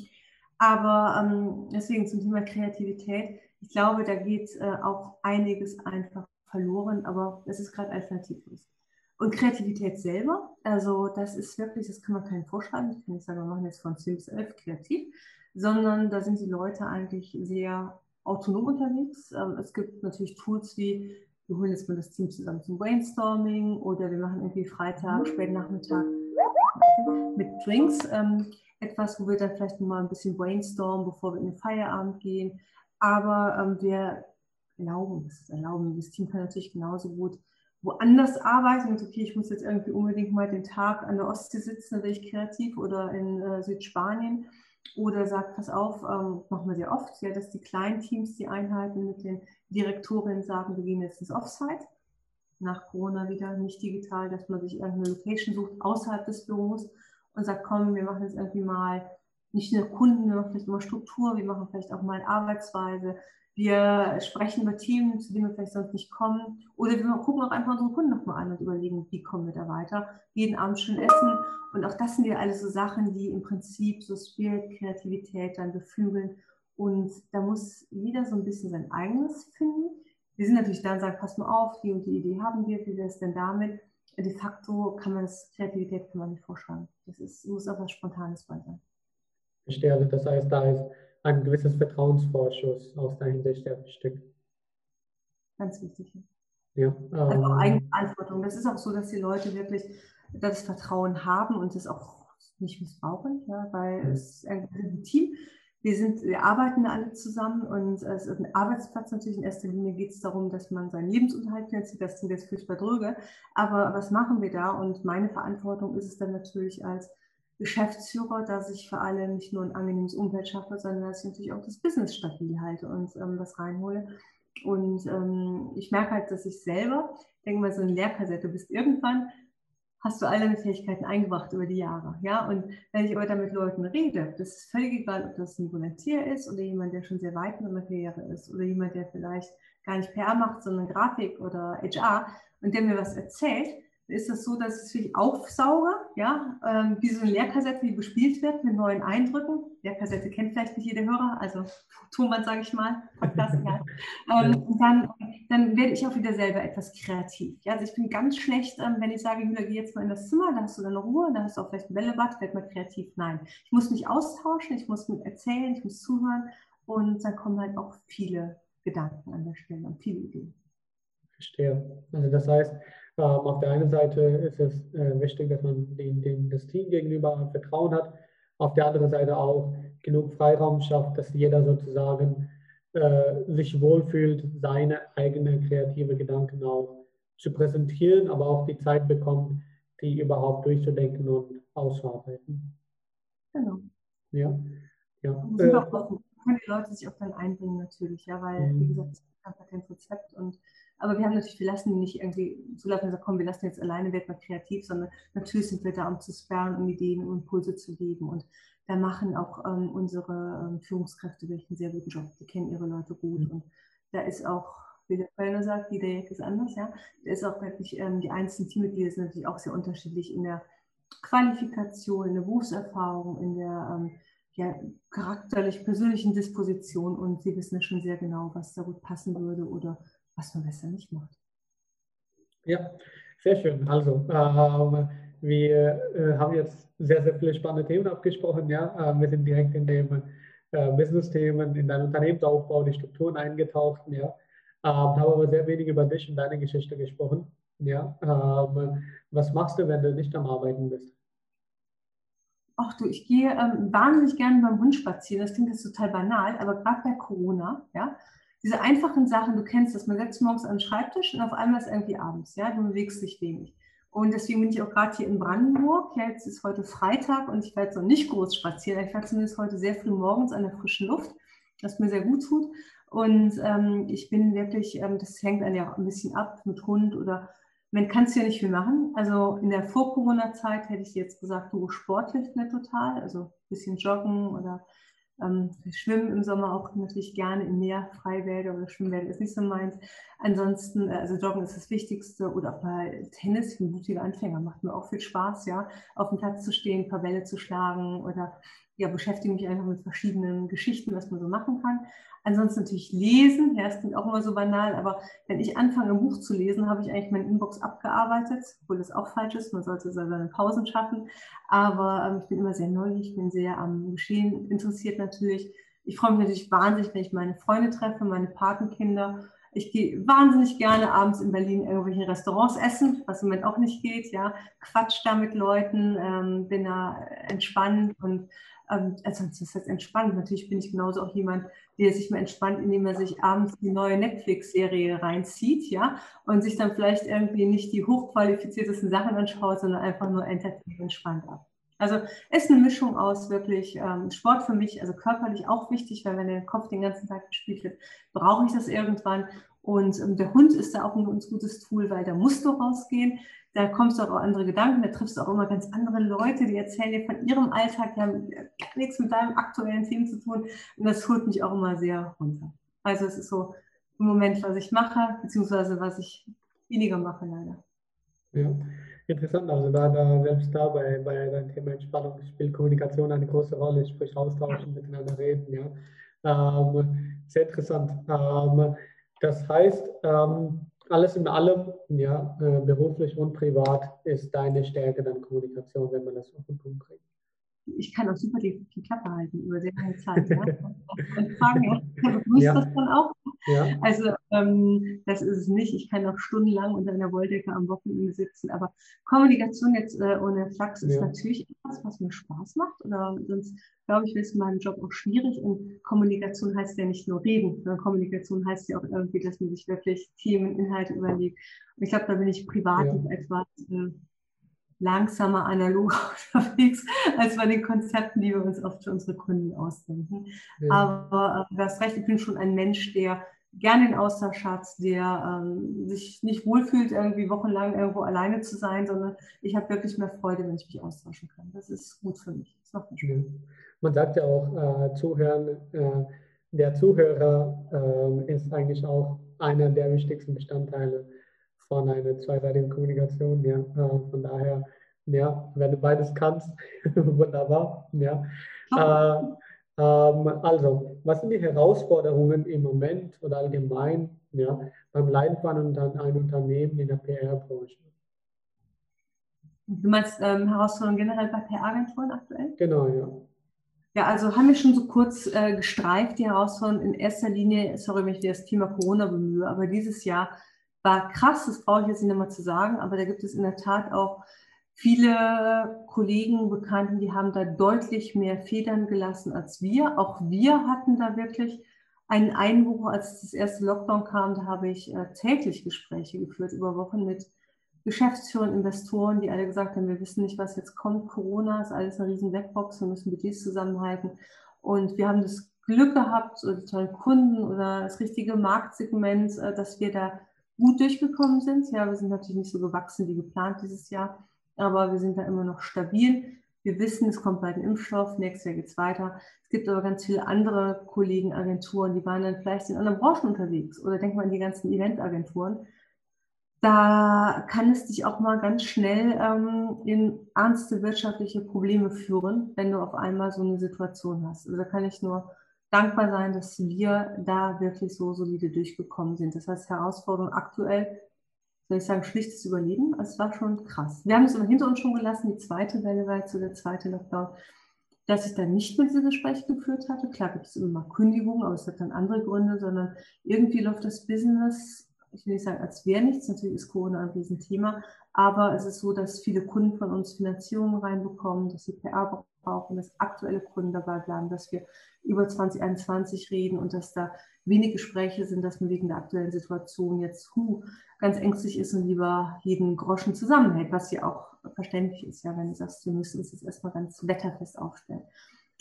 Aber ähm, deswegen zum Thema Kreativität. Ich glaube, da geht äh, auch einiges einfach verloren, aber es ist gerade alternativlos. Und Kreativität selber, also das ist wirklich, das kann man keinen vorschreiben. Ich kann nicht sagen, wir machen jetzt von 10 bis 11 kreativ, sondern da sind die Leute eigentlich sehr autonom unterwegs. Ähm, es gibt natürlich Tools wie, wir holen jetzt mal das Team zusammen zum Brainstorming oder wir machen irgendwie Freitag, späten Nachmittag mit Drinks. Etwas, wo wir dann vielleicht mal ein bisschen brainstormen, bevor wir in den Feierabend gehen. Aber ähm, wir erlauben, das erlauben, das Team kann natürlich genauso gut woanders arbeiten. Und okay, ich muss jetzt irgendwie unbedingt mal den Tag an der Ostsee sitzen, da bin ich kreativ oder in äh, Südspanien. Oder sagt, pass auf, ähm, machen wir sehr oft, ja, dass die kleinen Teams die Einheiten mit den Direktorinnen sagen, wir gehen jetzt ins Offsite, nach Corona wieder nicht digital, dass man sich irgendeine Location sucht außerhalb des Büros und sagt, komm, wir machen jetzt irgendwie mal nicht nur Kunden, wir machen vielleicht immer Struktur, wir machen vielleicht auch mal Arbeitsweise. Wir sprechen über Themen, zu denen wir vielleicht sonst nicht kommen. Oder wir gucken auch einfach unsere Kunden nochmal an und überlegen, wie kommen wir da weiter. Jeden Abend schön essen. Und auch das sind ja alles so Sachen, die im Prinzip so Spirit, Kreativität dann beflügeln. Und da muss jeder so ein bisschen sein eigenes finden. Wir sind natürlich da und sagen, pass mal auf, die und die Idee haben wir, wie wäre es denn damit? De facto kann man das, Kreativität kann man nicht vorschlagen. Das ist, muss auch was Spontanes bei sein. Verstehe, also das heißt, da ist ein gewisses Vertrauensvorschuss aus der Hinsicht der Stück. Ganz wichtig. Ja, also auch ähm, Eigenverantwortung. Das ist auch so, dass die Leute wirklich das Vertrauen haben und es auch nicht missbrauchen, ja, weil mhm. es ist ein Team. Wir, sind, wir arbeiten alle zusammen und es ist ein Arbeitsplatz natürlich. In erster Linie geht es darum, dass man seinen Lebensunterhalt finanziert. Das klingt jetzt furchtbar dröge. Aber was machen wir da? Und meine Verantwortung ist es dann natürlich als Geschäftsführer, dass ich für alle nicht nur ein angenehmes Umfeld schaffe, sondern dass ich natürlich auch das Business stabil halte und ähm, was reinhole. Und ähm, ich merke halt, dass ich selber, denke mal, so eine Lehrkassette, bist irgendwann, hast du all deine Fähigkeiten eingebracht über die Jahre. Ja? Und wenn ich aber dann mit Leuten rede, das ist völlig egal, ob das ein Volontier ist oder jemand, der schon sehr weit in der Karriere ist oder jemand, der vielleicht gar nicht PR macht, sondern Grafik oder HR und der mir was erzählt, ist es so, dass ich es wirklich aufsauge, ja, ähm, wie so eine Lehrkassette, die bespielt wird mit neuen Eindrücken. Lehrkassette kennt vielleicht nicht jeder Hörer, also Tonband sage ich mal, Podcast, ja. ähm, dann, dann werde ich auch wieder selber etwas kreativ. Ja, also ich bin ganz schlecht, ähm, wenn ich sage, Julia, geh jetzt mal in das Zimmer, da hast du deine Ruhe, da hast du auch vielleicht ein Bällebad, werd mal kreativ. Nein, ich muss mich austauschen, ich muss mit erzählen, ich muss zuhören und dann kommen halt auch viele Gedanken an der Stelle und viele Ideen. Verstehe. Also das heißt, ähm, auf der einen Seite ist es äh, wichtig, dass man den, den, das Team gegenüber Vertrauen hat. Auf der anderen Seite auch genug Freiraum schafft, dass jeder sozusagen äh, sich wohlfühlt, seine eigenen kreative Gedanken auch zu präsentieren, aber auch die Zeit bekommt, die überhaupt durchzudenken und auszuarbeiten. Genau. Ja. ja. Und äh, auch, können die Leute sich auch dann einbringen natürlich, ja, weil, wie mhm. gesagt, es gibt einfach kein Rezept und aber wir haben natürlich, wir lassen die nicht irgendwie so lassen, sagen, komm, wir lassen jetzt alleine, wird mal kreativ, sondern natürlich sind wir da, um zu sperren, um Ideen und Impulse zu geben. Und da machen auch ähm, unsere ähm, Führungskräfte wirklich einen sehr guten Job. Die kennen ihre Leute gut. Mhm. Und da ist auch, wie der Kölner sagt, jeder Jack ist anders, ja. Da ist auch wirklich, ähm, die einzelnen Teammitglieder sind natürlich auch sehr unterschiedlich in der Qualifikation, in der Berufserfahrung, in der ähm, ja, charakterlich persönlichen Disposition und sie wissen ja schon sehr genau, was da gut passen würde oder was man besser nicht macht. Ja, sehr schön. Also, äh, wir äh, haben jetzt sehr, sehr viele spannende Themen abgesprochen. Ja? Äh, wir sind direkt in den äh, Business-Themen, in deinen Unternehmensaufbau, die Strukturen eingetaucht. Ja? Ähm, haben aber sehr wenig über dich und deine Geschichte gesprochen. Ja? Ähm, was machst du, wenn du nicht am Arbeiten bist? Ach du, ich gehe ähm, wahnsinnig gerne beim Hund spazieren. Das klingt jetzt total banal, aber gerade bei Corona, ja, diese einfachen Sachen, du kennst das, man setzt morgens an den Schreibtisch und auf einmal ist irgendwie abends, ja, du bewegst dich wenig. Und deswegen bin ich auch gerade hier in Brandenburg. Ja, jetzt ist heute Freitag und ich werde so nicht groß spazieren. Ich werde zumindest heute sehr früh morgens an der frischen Luft, was mir sehr gut tut. Und ähm, ich bin wirklich, ähm, das hängt dann ja auch ein bisschen ab mit Hund oder man kann es ja nicht viel machen. Also in der Vor-Corona-Zeit hätte ich jetzt gesagt, du Sport hilft mir total. Also ein bisschen joggen oder ähm, schwimmen im Sommer auch natürlich gerne im Meer, Freiwälder oder Schwimmbäder ist nicht so meins. Ansonsten, äh, also Joggen ist das Wichtigste oder auch mal Tennis für mutige Anfänger macht mir auch viel Spaß, ja, auf dem Platz zu stehen, ein paar Bälle zu schlagen oder ja, beschäftige mich einfach mit verschiedenen Geschichten, was man so machen kann. Ansonsten natürlich lesen, ja, das klingt auch immer so banal, aber wenn ich anfange, ein Buch zu lesen, habe ich eigentlich meine Inbox abgearbeitet, obwohl das auch falsch ist, man sollte seine Pausen schaffen. Aber ähm, ich bin immer sehr neugierig, ich bin sehr am Geschehen interessiert natürlich. Ich freue mich natürlich wahnsinnig, wenn ich meine Freunde treffe, meine Patenkinder. Ich gehe wahnsinnig gerne abends in Berlin in irgendwelchen Restaurants essen, was im Moment auch nicht geht. Ja, quatsch da mit Leuten, ähm, bin da entspannt und ähm, also das heißt entspannt. Natürlich bin ich genauso auch jemand, der sich mal entspannt, indem er sich abends die neue Netflix-Serie reinzieht, ja, und sich dann vielleicht irgendwie nicht die hochqualifiziertesten Sachen anschaut, sondern einfach nur entertainment entspannt ab. Also es ist eine Mischung aus wirklich ähm, Sport für mich, also körperlich auch wichtig, weil wenn der Kopf den ganzen Tag gespielt wird, brauche ich das irgendwann. Und ähm, der Hund ist da auch ein ganz gutes Tool, weil da musst du rausgehen da kommst du auch auf andere Gedanken, da triffst du auch immer ganz andere Leute, die erzählen dir von ihrem Alltag, die haben gar nichts mit deinem aktuellen Thema zu tun. Und das holt mich auch immer sehr runter. Also es ist so im Moment, was ich mache, beziehungsweise was ich weniger mache leider. Ja, interessant. Also da, da selbst da bei, bei deinem Thema Entspannung spielt Kommunikation eine große Rolle, sprich austauschen, miteinander reden, ja. Ähm, sehr interessant. Ähm, das heißt, ähm, alles in allem, ja, äh, beruflich und privat, ist deine Stärke dann Kommunikation, wenn man das auf den Punkt bringt ich kann auch super die, die Klappe halten über sehr lange Zeit. Ja? Und fragen, ja, begrüßt ja. das dann auch. Ja. Also ähm, das ist es nicht. Ich kann auch stundenlang unter einer Wolldecke am Wochenende sitzen. Aber Kommunikation jetzt äh, ohne Flachs ist ja. natürlich etwas, was mir Spaß macht. Oder sonst, glaube ich, wäre es in meinem Job auch schwierig. Und Kommunikation heißt ja nicht nur reden, sondern Kommunikation heißt ja auch irgendwie, dass man sich wirklich Themen, Inhalte überlegt. Und ich glaube, da bin ich privat ja. etwas äh, langsamer analog unterwegs als bei den Konzepten, die wir uns oft für unsere Kunden ausdenken. Ja. Aber äh, du hast recht, ich bin schon ein Mensch, der gerne den Austausch hat, der ähm, sich nicht wohlfühlt, irgendwie wochenlang irgendwo alleine zu sein, sondern ich habe wirklich mehr Freude, wenn ich mich austauschen kann. Das ist gut für mich. Ja. Man sagt ja auch, äh, Zuhören, äh, der Zuhörer äh, ist eigentlich auch einer der wichtigsten Bestandteile von einer zweiseitigen Kommunikation. Ja. Äh, von daher, ja, wenn du beides kannst, wunderbar. Ja. Äh, ähm, also, was sind die Herausforderungen im Moment oder allgemein ja, beim Leitbahn und dann ein Unternehmen in der PR-Branche? Du meinst ähm, Herausforderungen generell bei PR-Agenturen aktuell? Genau, ja. Ja, also haben wir schon so kurz äh, gestreift, die Herausforderungen in erster Linie, sorry, wenn ich das Thema Corona bemühe, aber dieses Jahr war krass, das brauche ich jetzt nicht nochmal zu sagen, aber da gibt es in der Tat auch viele Kollegen, Bekannten, die haben da deutlich mehr Federn gelassen als wir. Auch wir hatten da wirklich einen Einbruch, als das erste Lockdown kam. Da habe ich äh, täglich Gespräche geführt über Wochen mit Geschäftsführern, Investoren, die alle gesagt haben, wir wissen nicht, was jetzt kommt. Corona ist alles eine riesen Blackbox, wir müssen Budgets zusammenhalten. Und wir haben das Glück gehabt, oder tollen Kunden oder das richtige Marktsegment, äh, dass wir da gut durchgekommen sind. Ja, wir sind natürlich nicht so gewachsen wie geplant dieses Jahr, aber wir sind da immer noch stabil. Wir wissen, es kommt bald ein Impfstoff, nächstes Jahr geht es weiter. Es gibt aber ganz viele andere Kollegen, Agenturen, die waren dann vielleicht in anderen Branchen unterwegs. Oder denken wir an die ganzen Eventagenturen. Da kann es dich auch mal ganz schnell ähm, in ernste wirtschaftliche Probleme führen, wenn du auf einmal so eine Situation hast. Also da kann ich nur dankbar sein, dass wir da wirklich so solide durchgekommen sind. Das heißt, Herausforderung aktuell, soll ich sagen, schlichtes Überleben. Es war schon krass. Wir haben es aber hinter uns schon gelassen, die zweite Welle war jetzt so der zweite Lockdown, dass ich dann nicht mehr diese Gespräche geführt hatte. Klar gibt es immer Kündigungen, aber es hat dann andere Gründe, sondern irgendwie läuft das Business, ich will nicht sagen, als wäre nichts. Natürlich ist Corona ein Riesenthema, aber es ist so, dass viele Kunden von uns Finanzierungen reinbekommen, dass sie PR brauchen, dass aktuelle Kunden dabei bleiben, dass wir über 2021 reden und dass da wenig Gespräche sind, dass man wegen der aktuellen Situation jetzt hu, ganz ängstlich ist und lieber jeden Groschen zusammenhält, was ja auch verständlich ist, ja, wenn du sagst, wir müssen uns jetzt erstmal ganz wetterfest aufstellen.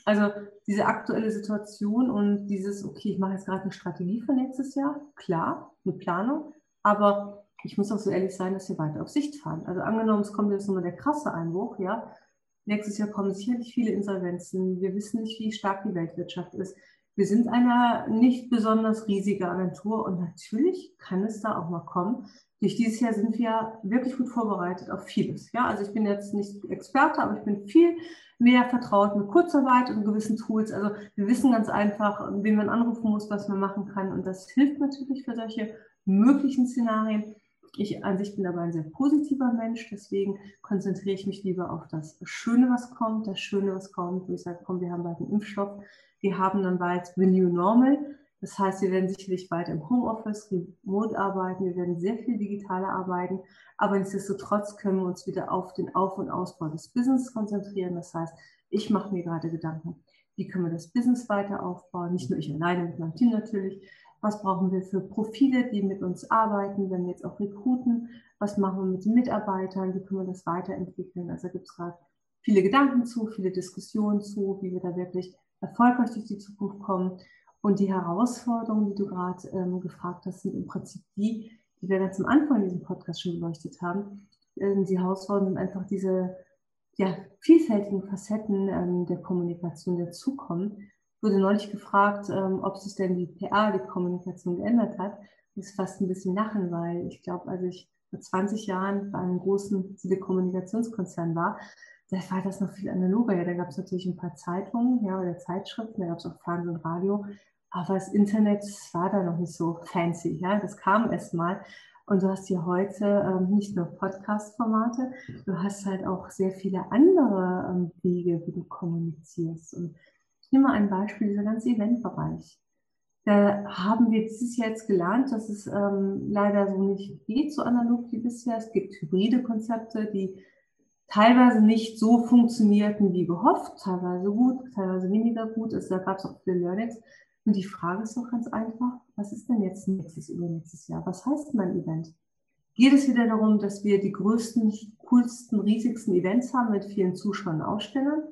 Also diese aktuelle Situation und dieses, okay, ich mache jetzt gerade eine Strategie für nächstes Jahr, klar, eine Planung, aber ich muss auch so ehrlich sein, dass wir weiter auf Sicht fahren. Also angenommen, es kommt jetzt nochmal der krasse Einbruch, ja, Nächstes Jahr kommen sicherlich viele Insolvenzen. Wir wissen nicht, wie stark die Weltwirtschaft ist. Wir sind eine nicht besonders riesige Agentur und natürlich kann es da auch mal kommen. Durch dieses Jahr sind wir wirklich gut vorbereitet auf vieles. Ja, also ich bin jetzt nicht Experte, aber ich bin viel mehr vertraut mit Kurzarbeit und gewissen Tools. Also wir wissen ganz einfach, wen man anrufen muss, was man machen kann. Und das hilft natürlich für solche möglichen Szenarien. Ich an sich bin aber ein sehr positiver Mensch, deswegen konzentriere ich mich lieber auf das Schöne, was kommt, das Schöne, was kommt, wo ich sage, komm, wir haben bald einen Impfstoff, wir haben dann bald the new normal. Das heißt, wir werden sicherlich bald im Homeoffice, remote arbeiten, wir werden sehr viel digitaler arbeiten, aber nichtsdestotrotz können wir uns wieder auf den Auf- und Ausbau des Business konzentrieren. Das heißt, ich mache mir gerade Gedanken, wie können wir das Business weiter aufbauen, nicht nur ich alleine mit meinem Team natürlich, was brauchen wir für Profile, die mit uns arbeiten, wenn wir jetzt auch rekruten, was machen wir mit den Mitarbeitern, wie können wir das weiterentwickeln. Also gibt es gerade viele Gedanken zu, viele Diskussionen zu, wie wir da wirklich erfolgreich durch die Zukunft kommen. Und die Herausforderungen, die du gerade ähm, gefragt hast, sind im Prinzip die, die wir ganz am Anfang in diesem Podcast schon beleuchtet haben. Ähm, die Herausforderungen sind einfach diese ja, vielfältigen Facetten ähm, der Kommunikation dazukommen wurde neulich gefragt, ähm, ob sich denn die PA, die Kommunikation geändert hat. Das ist fast ein bisschen lachen, weil ich glaube, als ich vor 20 Jahren bei einem großen Telekommunikationskonzern war, da war das noch viel analoger. Ja, da gab es natürlich ein paar Zeitungen ja, oder Zeitschriften, da gab es auch Fernsehen und Radio. Aber das Internet war da noch nicht so fancy. Ja? Das kam erst mal. Und du hast hier heute ähm, nicht nur Podcast-Formate, du hast halt auch sehr viele andere ähm, Wege, wie du kommunizierst. Und ich nehme mal ein Beispiel, dieser ganze Eventbereich. Da haben wir dieses Jahr jetzt gelernt, dass es ähm, leider so nicht geht, so analog wie bisher. Es gibt hybride Konzepte, die teilweise nicht so funktionierten wie gehofft, teilweise gut, teilweise weniger gut. Also da gab es auch viele Learnings. Und die Frage ist doch ganz einfach, was ist denn jetzt nächstes übernächstes Jahr? Was heißt mein Event? Geht es wieder darum, dass wir die größten, coolsten, riesigsten Events haben mit vielen Zuschauern und Ausstellern?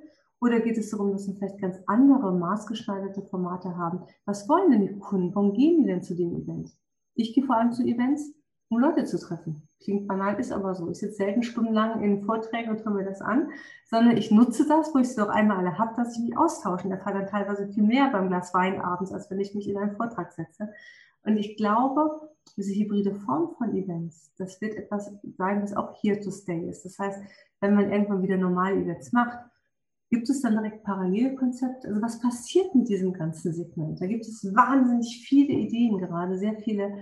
Oder geht es darum, dass wir vielleicht ganz andere, maßgeschneiderte Formate haben? Was wollen denn die Kunden? Warum gehen die denn zu den Events? Ich gehe vor allem zu Events, um Leute zu treffen. Klingt banal, ist aber so. Ich sitze selten stundenlang in Vorträgen und höre mir das an, sondern ich nutze das, wo ich es doch einmal alle habe, dass ich mich austausche. Und erfahre dann teilweise viel mehr beim Glas Wein abends, als wenn ich mich in einen Vortrag setze. Und ich glaube, diese hybride Form von Events, das wird etwas sein, was auch here to stay ist. Das heißt, wenn man irgendwann wieder normale Events macht, gibt es dann direkt Parallelkonzepte? Also was passiert mit diesem ganzen Segment? Da gibt es wahnsinnig viele Ideen gerade, sehr viele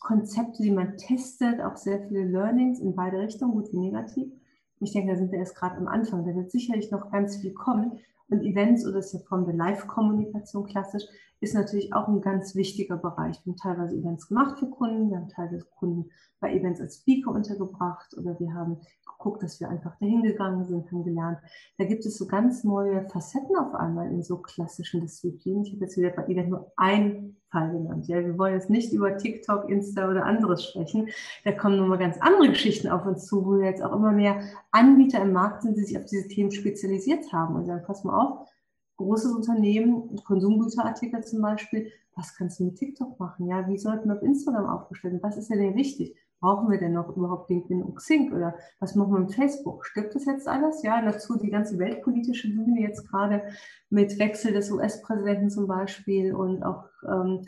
Konzepte, die man testet, auch sehr viele Learnings in beide Richtungen, gut wie negativ. Ich denke, da sind wir erst gerade am Anfang. Da wird sicherlich noch ganz viel kommen. Und Events oder ist ja Form der Live-Kommunikation klassisch, ist natürlich auch ein ganz wichtiger Bereich. Wir haben teilweise Events gemacht für Kunden, wir haben teilweise Kunden bei Events als Speaker untergebracht oder wir haben geguckt, dass wir einfach dahin gegangen sind, haben gelernt. Da gibt es so ganz neue Facetten auf einmal in so klassischen Disziplinen. Ich habe jetzt wieder bei Event nur ein Fall genannt. Ja, wir wollen jetzt nicht über TikTok, Insta oder anderes sprechen. Da kommen nochmal ganz andere Geschichten auf uns zu, wo jetzt auch immer mehr Anbieter im Markt sind, die sich auf diese Themen spezialisiert haben und sagen, pass mal auf, großes Unternehmen, Konsumgüterartikel zum Beispiel, was kannst du mit TikTok machen? Ja, wie sollten wir auf Instagram aufgestellt werden? Was ist denn wichtig? Brauchen wir denn noch überhaupt LinkedIn und Xing oder was machen wir mit Facebook? Stimmt das jetzt alles? Ja, dazu die ganze weltpolitische Bühne jetzt gerade mit Wechsel des US-Präsidenten zum Beispiel und auch ähm,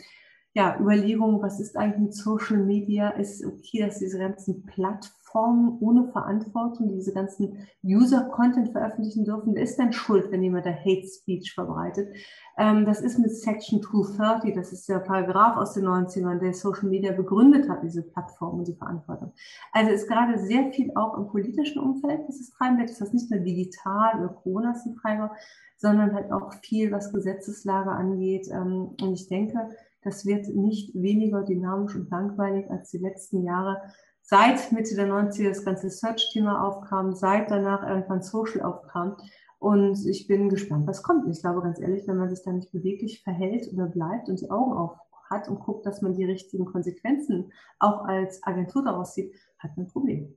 ja, Überlegungen, was ist eigentlich mit Social Media? Ist okay, dass diese ganzen Plattformen Plattformen ohne Verantwortung, die diese ganzen User-Content veröffentlichen dürfen. Wer ist denn schuld, wenn jemand da Hate Speech verbreitet? Ähm, das ist mit Section 230, das ist der Paragraph aus den 90ern, der Social Media begründet hat, diese Plattformen und die Verantwortung. Also ist gerade sehr viel auch im politischen Umfeld, was es treiben wird. Das heißt nicht nur digital oder Corona ist ein Treiber, sondern halt auch viel, was Gesetzeslage angeht. Ähm, und ich denke, das wird nicht weniger dynamisch und langweilig als die letzten Jahre seit Mitte der 90er das ganze Search-Thema aufkam, seit danach irgendwann Social aufkam. Und ich bin gespannt, was kommt. Ich glaube ganz ehrlich, wenn man sich da nicht beweglich verhält oder bleibt und die Augen auf hat und guckt, dass man die richtigen Konsequenzen auch als Agentur daraus sieht, hat man ein Problem.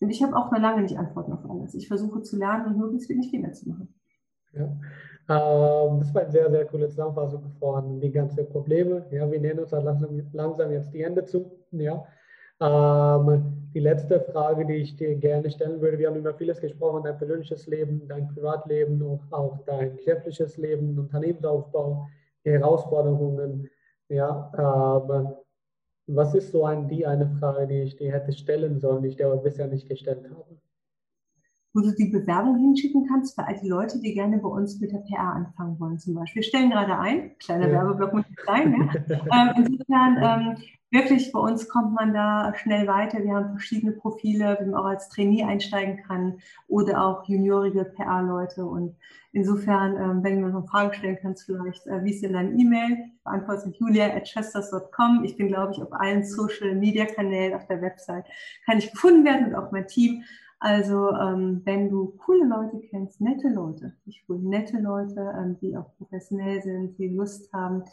Und ich habe auch noch lange nicht Antworten auf alles. Ich versuche zu lernen und möglichst wenig Fehler zu machen. Ja. Ähm, das war eine sehr, sehr coole Zusammenfassung von den ganzen Problemen. Ja, wir nähern uns halt langsam, langsam jetzt die Ende zu. Ja. Ähm, die letzte Frage, die ich dir gerne stellen würde, wir haben über vieles gesprochen, dein persönliches Leben, dein Privatleben, auch, auch dein geschäftliches Leben, Unternehmensaufbau, die Herausforderungen. Ja, ähm, was ist so ein, die eine Frage, die ich dir hätte stellen sollen, die ich dir aber bisher nicht gestellt habe? Wo du die Bewerbung hinschicken kannst für all die Leute, die gerne bei uns mit der PR anfangen wollen zum Beispiel. Wir stellen gerade ein, kleiner ja. Werbeblock muss nicht sein. Ja? ähm, insofern, ähm, wirklich bei uns kommt man da schnell weiter. Wir haben verschiedene Profile, wie man auch als Trainee einsteigen kann oder auch juniorige PR-Leute. Und insofern, ähm, wenn du noch Fragen stellen kannst, vielleicht, äh, wie ist denn dein E-Mail? Ich beantworte mit julia at chesters.com. Ich bin, glaube ich, auf allen Social-Media-Kanälen auf der Website kann ich gefunden werden und auch mein Team. Also ähm, wenn du coole Leute kennst, nette Leute, ich will nette Leute, ähm, die auch professionell sind, die Lust haben,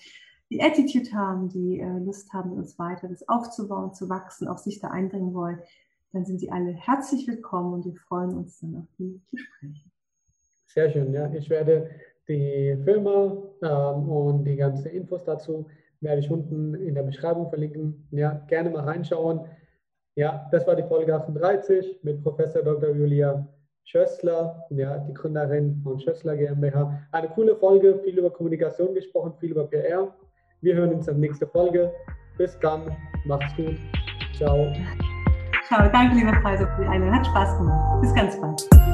die Attitude haben, die äh, Lust haben, uns weiter das aufzubauen, zu wachsen, auch sich da einbringen wollen, dann sind sie alle herzlich willkommen und wir freuen uns dann auf die Gespräche. Sehr schön, ja. Ich werde die Firma ähm, und die ganzen Infos dazu werde ich unten in der Beschreibung verlinken. Ja, gerne mal reinschauen. Ja, das war die Folge 38 mit Professor Dr. Julia Schössler, ja, die Gründerin von Schössler GmbH. Eine coole Folge, viel über Kommunikation gesprochen, viel über PR. Wir hören uns in der nächsten Folge. Bis dann, macht's gut. Ciao. Ciao, danke lieber Pfizer für die Einladung. Hat Spaß gemacht. Bis ganz bald.